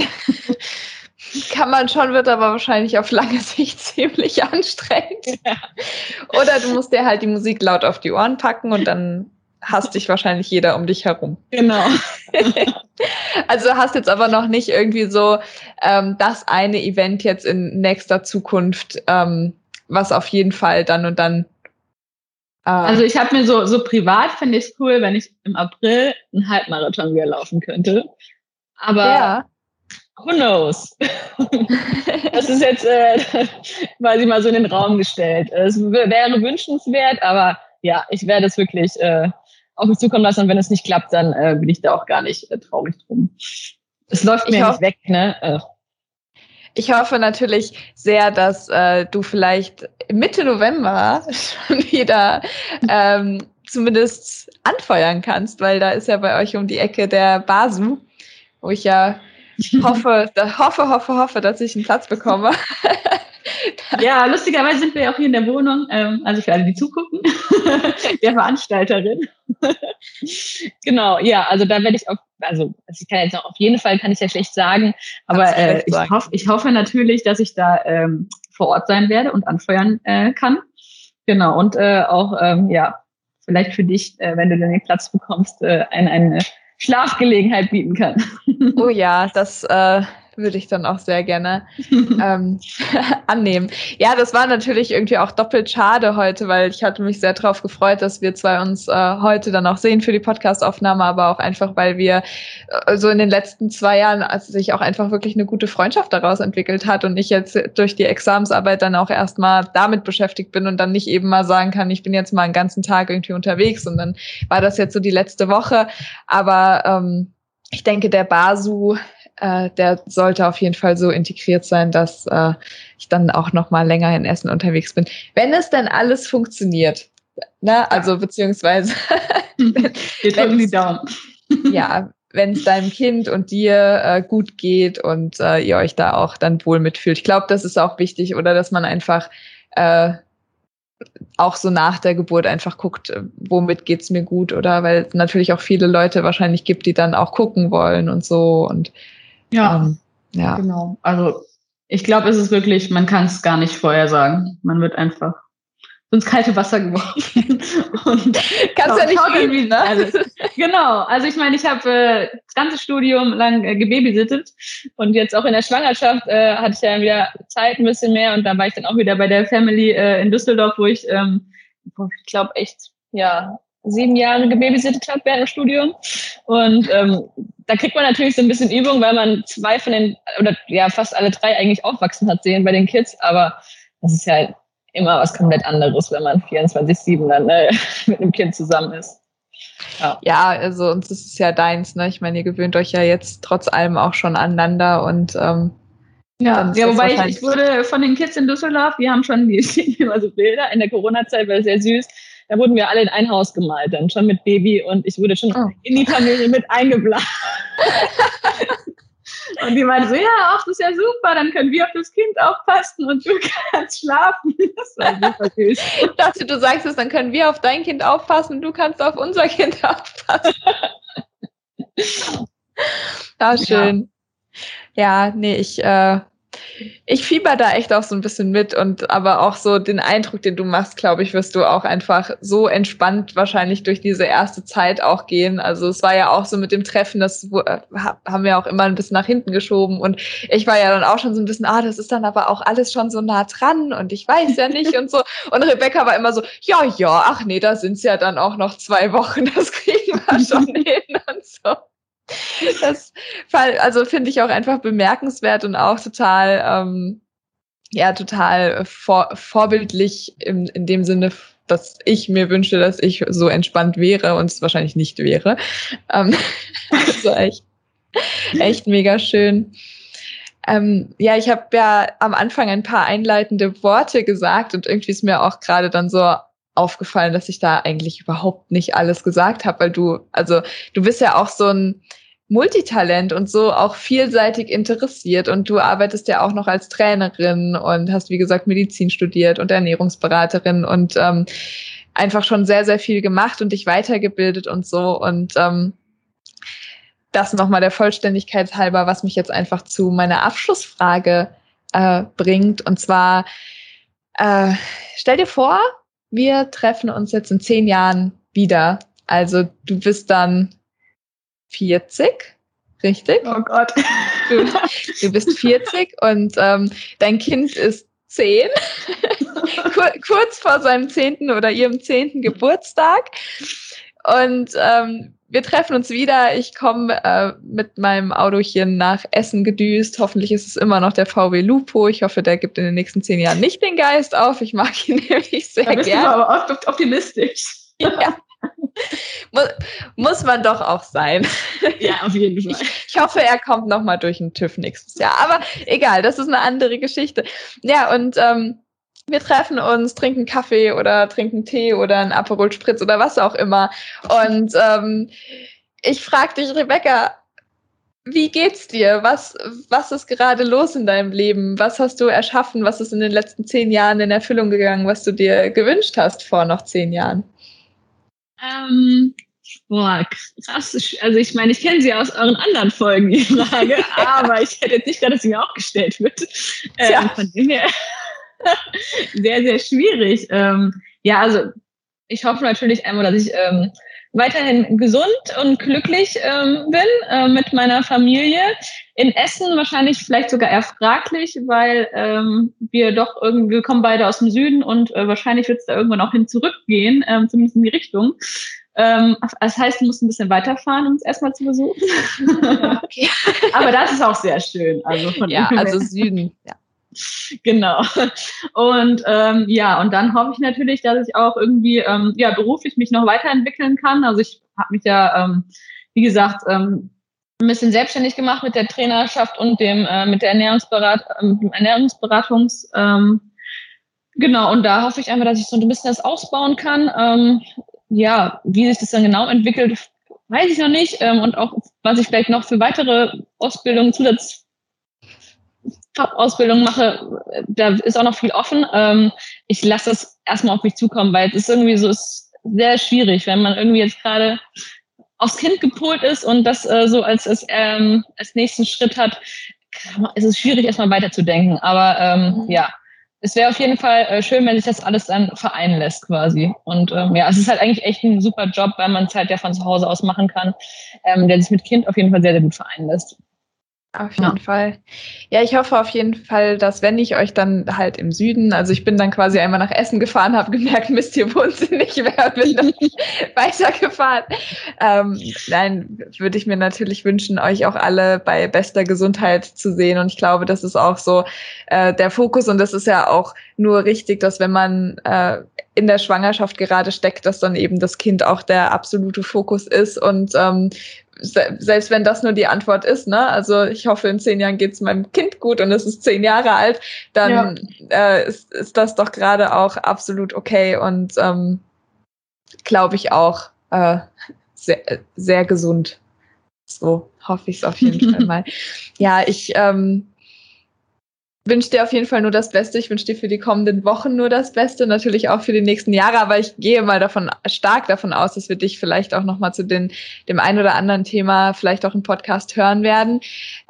Kann man schon, wird aber wahrscheinlich auf lange Sicht ziemlich anstrengend. Ja. Oder du musst dir halt die Musik laut auf die Ohren packen und dann hasst dich wahrscheinlich jeder um dich herum. Genau. also hast jetzt aber noch nicht irgendwie so ähm, das eine Event jetzt in nächster Zukunft, ähm, was auf jeden Fall dann und dann. Äh also ich habe mir so, so privat finde ich es cool, wenn ich im April einen Halbmarathon wieder laufen könnte. Aber ja. who knows? das ist jetzt äh, quasi mal so in den Raum gestellt. Es wäre wünschenswert, aber ja, ich werde es wirklich äh, auf mich zukommen lassen und wenn es nicht klappt, dann äh, bin ich da auch gar nicht äh, traurig drum. Es läuft mir nicht weg, ne? Äh. Ich hoffe natürlich sehr, dass äh, du vielleicht Mitte November schon wieder ähm, zumindest anfeuern kannst, weil da ist ja bei euch um die Ecke der Basu, wo ich ja hoffe, hoffe, hoffe, hoffe, dass ich einen Platz bekomme. ja, lustigerweise sind wir ja auch hier in der Wohnung, ähm, also für alle, die zugucken, der Veranstalterin. genau, ja, also da werde ich auch, also ich kann jetzt noch auf jeden Fall, kann ich ja schlecht sagen, aber äh, ich, sagen. Hoff, ich hoffe natürlich, dass ich da ähm, vor Ort sein werde und anfeuern äh, kann. Genau, und äh, auch, ähm, ja, vielleicht für dich, äh, wenn du dann den Platz bekommst, äh, eine, eine Schlafgelegenheit bieten kann. oh ja, das äh, würde ich dann auch sehr gerne ähm, annehmen. Ja, das war natürlich irgendwie auch doppelt schade heute, weil ich hatte mich sehr darauf gefreut, dass wir zwei uns äh, heute dann auch sehen für die Podcastaufnahme, aber auch einfach, weil wir äh, so in den letzten zwei Jahren also sich auch einfach wirklich eine gute Freundschaft daraus entwickelt hat und ich jetzt durch die Examsarbeit dann auch erstmal damit beschäftigt bin und dann nicht eben mal sagen kann, ich bin jetzt mal einen ganzen Tag irgendwie unterwegs und dann war das jetzt so die letzte Woche. Aber ähm, ich denke, der Basu äh, der sollte auf jeden Fall so integriert sein, dass äh, ich dann auch noch mal länger in Essen unterwegs bin. Wenn es denn alles funktioniert, ne? also beziehungsweise Wir drücken die Daumen. ja, wenn es deinem Kind und dir äh, gut geht und äh, ihr euch da auch dann wohl mitfühlt. Ich glaube, das ist auch wichtig, oder dass man einfach äh, auch so nach der Geburt einfach guckt, äh, womit geht's mir gut, oder weil es natürlich auch viele Leute wahrscheinlich gibt, die dann auch gucken wollen und so und ja, ähm, ja. genau. Also ich glaube, es ist wirklich, man kann es gar nicht vorher sagen. Man wird einfach ins kalte Wasser geworfen. und Kannst ja nicht reden, ne? Alles. Genau. Also ich meine, ich habe äh, das ganze Studium lang äh, gebabysittet und jetzt auch in der Schwangerschaft äh, hatte ich ja wieder Zeit ein bisschen mehr und da war ich dann auch wieder bei der Family äh, in Düsseldorf, wo ich, ähm, ich glaube echt, ja, sieben Jahre gebabysittet habe während dem Studium. Und ähm, da kriegt man natürlich so ein bisschen Übung, weil man zwei von den, oder ja, fast alle drei eigentlich aufwachsen hat sehen bei den Kids, aber das ist ja immer was komplett anderes, wenn man 24-7 dann äh, mit einem Kind zusammen ist. Ja. ja, also uns ist es ja deins, ne? Ich meine, ihr gewöhnt euch ja jetzt trotz allem auch schon aneinander und ähm, ja, ja wobei ich, ich wurde von den Kids in Düsseldorf, wir haben schon die, immer so Bilder in der Corona-Zeit, weil sehr süß, da wurden wir alle in ein Haus gemalt, dann schon mit Baby und ich wurde schon oh. in die Familie mit eingeblasen. und die meinte so, ja, ach, das ist ja super, dann können wir auf das Kind aufpassen und du kannst schlafen. Das war super süß. Ich dachte, du sagst es, dann können wir auf dein Kind aufpassen und du kannst auf unser Kind aufpassen. ah, schön. Ja, ja nee, ich äh, ich fieber da echt auch so ein bisschen mit und aber auch so den Eindruck, den du machst, glaube ich, wirst du auch einfach so entspannt wahrscheinlich durch diese erste Zeit auch gehen. Also es war ja auch so mit dem Treffen, das äh, haben wir auch immer ein bisschen nach hinten geschoben und ich war ja dann auch schon so ein bisschen, ah, das ist dann aber auch alles schon so nah dran und ich weiß ja nicht und so. Und Rebecca war immer so, ja, ja, ach nee, da sind es ja dann auch noch zwei Wochen, das kriegen wir schon hin und so. Das also finde ich auch einfach bemerkenswert und auch total, ähm, ja, total vor, vorbildlich im, in dem Sinne, dass ich mir wünsche, dass ich so entspannt wäre und es wahrscheinlich nicht wäre. Ähm, also echt, echt mega schön. Ähm, ja, ich habe ja am Anfang ein paar einleitende Worte gesagt und irgendwie ist mir auch gerade dann so aufgefallen, dass ich da eigentlich überhaupt nicht alles gesagt habe, weil du, also du bist ja auch so ein Multitalent und so auch vielseitig interessiert. Und du arbeitest ja auch noch als Trainerin und hast, wie gesagt, Medizin studiert und Ernährungsberaterin und ähm, einfach schon sehr, sehr viel gemacht und dich weitergebildet und so. Und ähm, das nochmal der Vollständigkeit halber, was mich jetzt einfach zu meiner Abschlussfrage äh, bringt. Und zwar, äh, stell dir vor, wir treffen uns jetzt in zehn Jahren wieder. Also du bist dann 40, richtig? Oh Gott. Du, du bist 40 und ähm, dein Kind ist 10, Kur kurz vor seinem zehnten oder ihrem zehnten Geburtstag. Und ähm, wir treffen uns wieder. Ich komme äh, mit meinem Autochen nach Essen gedüst. Hoffentlich ist es immer noch der VW Lupo. Ich hoffe, der gibt in den nächsten zehn Jahren nicht den Geist auf. Ich mag ihn nämlich sehr da bist gerne. Du aber optimistisch. Ja. Muss, muss man doch auch sein. Ja, auf jeden Fall. Ich, ich hoffe, er kommt noch mal durch den TÜV nächstes Jahr. Aber egal, das ist eine andere Geschichte. Ja, und ähm, wir treffen uns, trinken Kaffee oder trinken Tee oder einen Aperol Spritz oder was auch immer. Und ähm, ich frage dich, Rebecca, wie geht's dir? Was, was ist gerade los in deinem Leben? Was hast du erschaffen? Was ist in den letzten zehn Jahren in Erfüllung gegangen, was du dir gewünscht hast vor noch zehn Jahren? Ähm, boah, krass. Also ich meine, ich kenne sie aus euren anderen Folgen, die Frage, aber ich hätte jetzt nicht gedacht, dass sie mir auch gestellt wird. Ähm, ja. Von dem her sehr, sehr schwierig. Ähm, ja, also ich hoffe natürlich einmal, dass ich ähm, weiterhin gesund und glücklich ähm, bin äh, mit meiner Familie. In Essen wahrscheinlich vielleicht sogar eher fraglich, weil ähm, wir doch irgendwie, wir kommen beide aus dem Süden und äh, wahrscheinlich wird es da irgendwann auch hin zurückgehen, ähm, zumindest in die Richtung. Ähm, das heißt, du musst ein bisschen weiterfahren, um es erstmal zu besuchen. Okay. Aber das ist auch sehr schön. Also von ja, also Süden, ja. Genau. Und ähm, ja, und dann hoffe ich natürlich, dass ich auch irgendwie ähm, ja beruflich mich noch weiterentwickeln kann. Also ich habe mich ja, ähm, wie gesagt, ähm, ein bisschen selbstständig gemacht mit der Trainerschaft und dem äh, mit der Ernährungsberat ähm, Ernährungsberatungs ähm, genau und da hoffe ich einfach, dass ich so ein bisschen das ausbauen kann. Ähm, ja, wie sich das dann genau entwickelt, weiß ich noch nicht ähm, und auch was ich vielleicht noch für weitere Ausbildungen Zusatz Top-Ausbildung mache, da ist auch noch viel offen. Ähm, ich lasse das erstmal auf mich zukommen, weil es ist irgendwie so ist sehr schwierig, wenn man irgendwie jetzt gerade aufs Kind gepolt ist und das äh, so als, als, ähm, als nächsten Schritt hat, ist es schwierig, erstmal weiterzudenken. Aber ähm, mhm. ja, es wäre auf jeden Fall äh, schön, wenn sich das alles dann vereinen lässt quasi. Und ähm, ja, es ist halt eigentlich echt ein super Job, weil man es halt ja von zu Hause aus machen kann, ähm, der sich mit Kind auf jeden Fall sehr, sehr gut vereinen lässt. Auf jeden ja. Fall. Ja, ich hoffe auf jeden Fall, dass wenn ich euch dann halt im Süden, also ich bin dann quasi einmal nach Essen gefahren, habe gemerkt, Mist, hier wohnt sie nicht mehr, bin dann weitergefahren. Ähm, nein, würde ich mir natürlich wünschen, euch auch alle bei bester Gesundheit zu sehen. Und ich glaube, das ist auch so äh, der Fokus und das ist ja auch nur richtig, dass wenn man äh, in der Schwangerschaft gerade steckt, dass dann eben das Kind auch der absolute Fokus ist und ähm, selbst wenn das nur die Antwort ist, ne? Also ich hoffe, in zehn Jahren geht es meinem Kind gut und es ist zehn Jahre alt, dann ja. äh, ist, ist das doch gerade auch absolut okay und ähm, glaube ich auch äh, sehr, sehr gesund. So hoffe ich es auf jeden Fall mal. Ja, ich ähm, wünsche dir auf jeden Fall nur das Beste. Ich wünsche dir für die kommenden Wochen nur das Beste, natürlich auch für die nächsten Jahre. Aber ich gehe mal davon stark davon aus, dass wir dich vielleicht auch noch mal zu den, dem ein oder anderen Thema vielleicht auch im Podcast hören werden.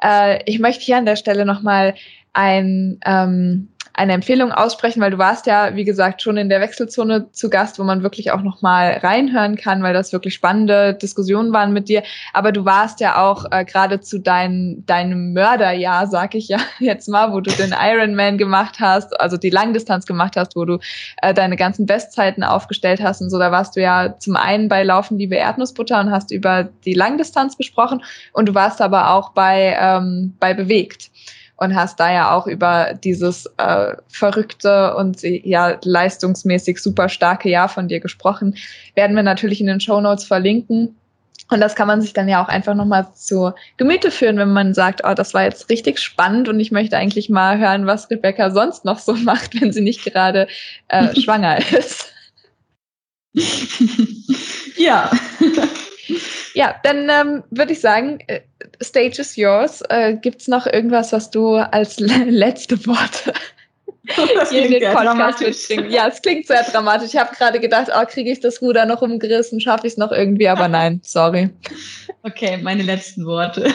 Äh, ich möchte hier an der Stelle noch mal ein ähm, eine Empfehlung aussprechen, weil du warst ja, wie gesagt, schon in der Wechselzone zu Gast, wo man wirklich auch noch mal reinhören kann, weil das wirklich spannende Diskussionen waren mit dir. Aber du warst ja auch äh, gerade zu dein, deinem Mörderjahr, sag ich ja jetzt mal, wo du den Ironman gemacht hast, also die Langdistanz gemacht hast, wo du äh, deine ganzen Bestzeiten aufgestellt hast und so. Da warst du ja zum einen bei Laufen Liebe Erdnussbutter und hast über die Langdistanz besprochen und du warst aber auch bei, ähm, bei Bewegt und hast da ja auch über dieses äh, verrückte und ja leistungsmäßig super starke Jahr von dir gesprochen. Werden wir natürlich in den Show Notes verlinken. Und das kann man sich dann ja auch einfach nochmal zu Gemüte führen, wenn man sagt, oh, das war jetzt richtig spannend und ich möchte eigentlich mal hören, was Rebecca sonst noch so macht, wenn sie nicht gerade äh, schwanger ist. Ja. Ja, dann ähm, würde ich sagen, äh, Stage is yours. Äh, Gibt es noch irgendwas, was du als letzte Worte hier in den Podcast mitbringen? Ja, es klingt sehr dramatisch. Ich habe gerade gedacht, oh, kriege ich das Ruder noch umgerissen, schaffe ich es noch irgendwie, aber nein, sorry. Okay, meine letzten Worte.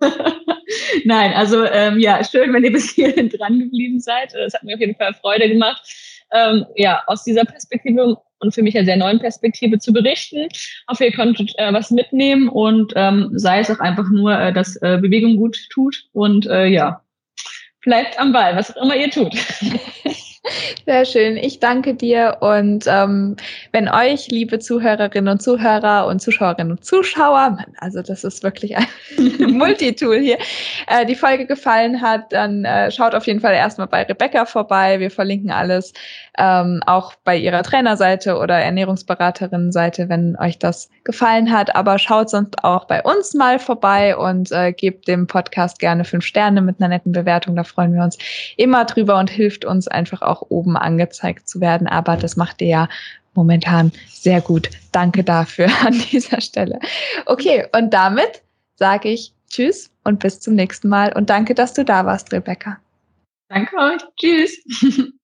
Nein, also ähm, ja, schön, wenn ihr bis hierhin dran geblieben seid. Es hat mir auf jeden Fall Freude gemacht, ähm, ja, aus dieser Perspektive und für mich eine sehr neuen Perspektive zu berichten. Ich hoffe, ihr konntet äh, was mitnehmen und ähm, sei es auch einfach nur, äh, dass äh, Bewegung gut tut und äh, ja, bleibt am Ball, was auch immer ihr tut. Sehr schön. Ich danke dir. Und ähm, wenn euch, liebe Zuhörerinnen und Zuhörer und Zuschauerinnen und Zuschauer, also das ist wirklich ein Multitool hier, äh, die Folge gefallen hat, dann äh, schaut auf jeden Fall erstmal bei Rebecca vorbei. Wir verlinken alles ähm, auch bei ihrer Trainerseite oder Ernährungsberaterinnenseite, wenn euch das gefallen hat. Aber schaut sonst auch bei uns mal vorbei und äh, gebt dem Podcast gerne fünf Sterne mit einer netten Bewertung. Da freuen wir uns immer drüber und hilft uns einfach auch oben angezeigt zu werden. Aber das macht ihr ja momentan sehr gut. Danke dafür an dieser Stelle. Okay, und damit sage ich Tschüss und bis zum nächsten Mal. Und danke, dass du da warst, Rebecca. Danke euch. Tschüss.